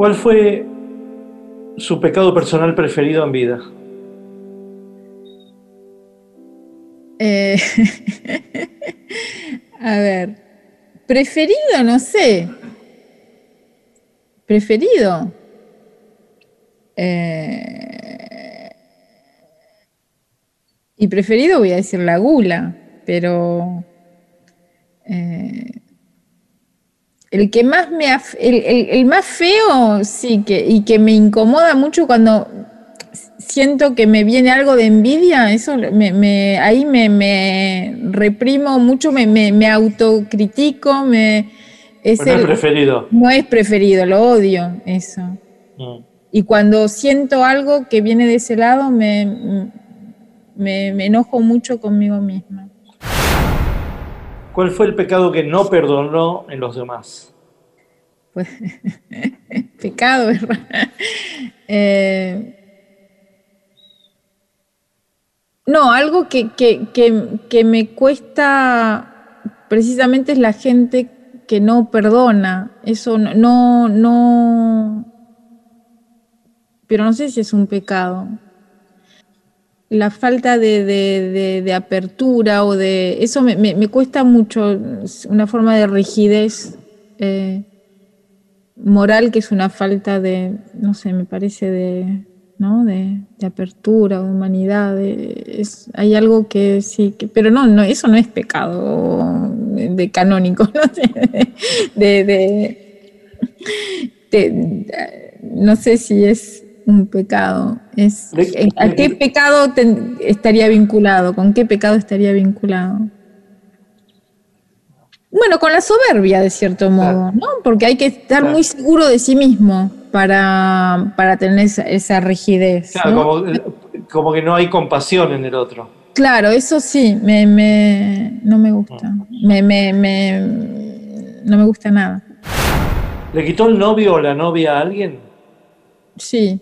A: ¿Cuál fue su pecado personal preferido en vida?
B: Eh, a ver, preferido, no sé. Preferido. Eh, y preferido voy a decir la gula, pero eh, el que más me af- el, el- el más feo, sí, que, y que me incomoda mucho cuando siento que me viene algo de envidia, eso me, me- ahí me, me reprimo mucho, me, me, me autocritico, me es
A: Bueno, el
B: el-
A: preferido.
B: no es preferido, lo odio, eso.
A: Mm.
B: Y cuando siento algo que viene de ese lado, me, me, me enojo mucho conmigo misma.
A: ¿Cuál fue el pecado que no perdonó en los demás?
B: Pues, pecado, ¿verdad? Eh, no, algo que, que- que- me cuesta precisamente es la gente que no perdona. Eso no, no- pero no sé si es un pecado. La falta de, de- de- apertura o de... Eso me, me- cuesta mucho, una forma de rigidez. eh, moral que es una falta de, no sé, me parece de, ¿no? de, apertura, de humanidad, es, hay algo que sí, que, pero no, no, eso no es pecado de, canónico, no de- no sé si es un pecado, es, ¿a qué pecado estaría vinculado? ¿Con qué pecado estaría vinculado? Bueno, con la soberbia, de cierto modo, ¿no? Porque hay que estar muy seguro de sí mismo para, para tener esa, esa rigidez.
A: Claro,
B: ¿no?
A: como, como que no hay compasión en el otro.
B: Claro, eso sí, me, me- no me gusta. Me, me, me- no me gusta nada.
A: ¿Le quitó el novio o la novia a alguien?
B: Sí.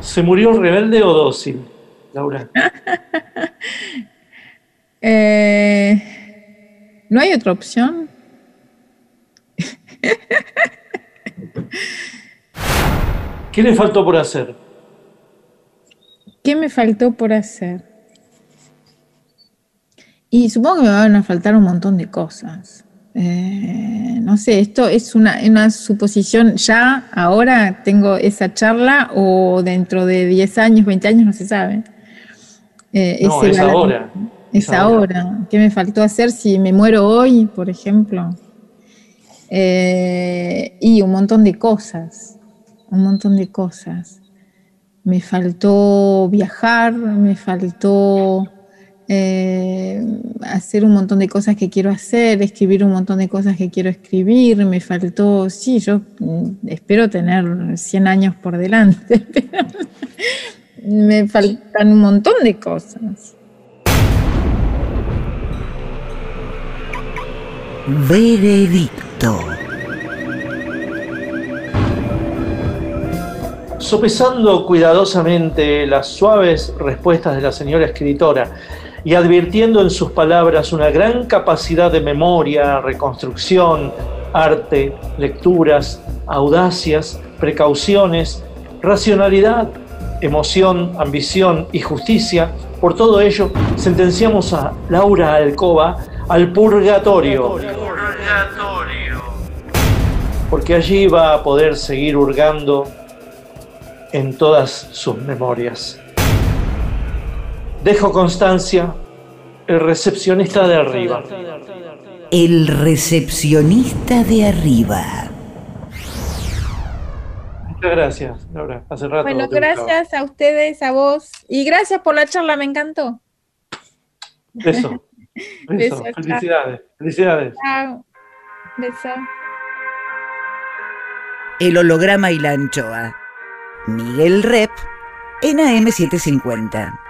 A: ¿Se murió rebelde o dócil, Laura?
B: Eh, ¿No hay otra opción?
A: ¿Qué le faltó por hacer?
B: ¿Qué me faltó por hacer? Y supongo que me van a faltar un montón de cosas. Eh, no sé, esto es una, una suposición. Ya, ahora tengo esa charla o dentro de 10 años, 20 años, no se sabe. Eh,
A: No,
B: ese
A: es
B: balance-
A: ahora.
B: Es ahora. ¿Qué me faltó hacer si me muero hoy, por ejemplo? Eh, y un montón de cosas, un montón de cosas. Me faltó viajar, me faltó eh, hacer un montón de cosas que quiero hacer, escribir un montón de cosas que quiero escribir, me faltó, sí, yo mm, espero tener 100 años por delante, pero me faltan un montón de cosas.
D: Veredicto.
A: Sopesando cuidadosamente las suaves respuestas de la señora escritora y advirtiendo en sus palabras una gran capacidad de memoria, reconstrucción, arte, lecturas, audacias, precauciones, racionalidad, emoción, ambición y justicia, por todo ello sentenciamos a Laura Alcoba al purgatorio. Porque allí va a poder seguir hurgando
M: en todas sus memorias. Dejo constancia, el recepcionista de arriba.
D: El recepcionista de arriba.
M: Muchas gracias, Laura. Hace rato.
B: Bueno, gracias a ustedes, a vos. Y gracias por la charla, me encantó.
M: Beso. Beso. Felicidades. Felicidades.
B: Chao. Beso.
D: El holograma y la anchoa. Miguel Rep en AM750.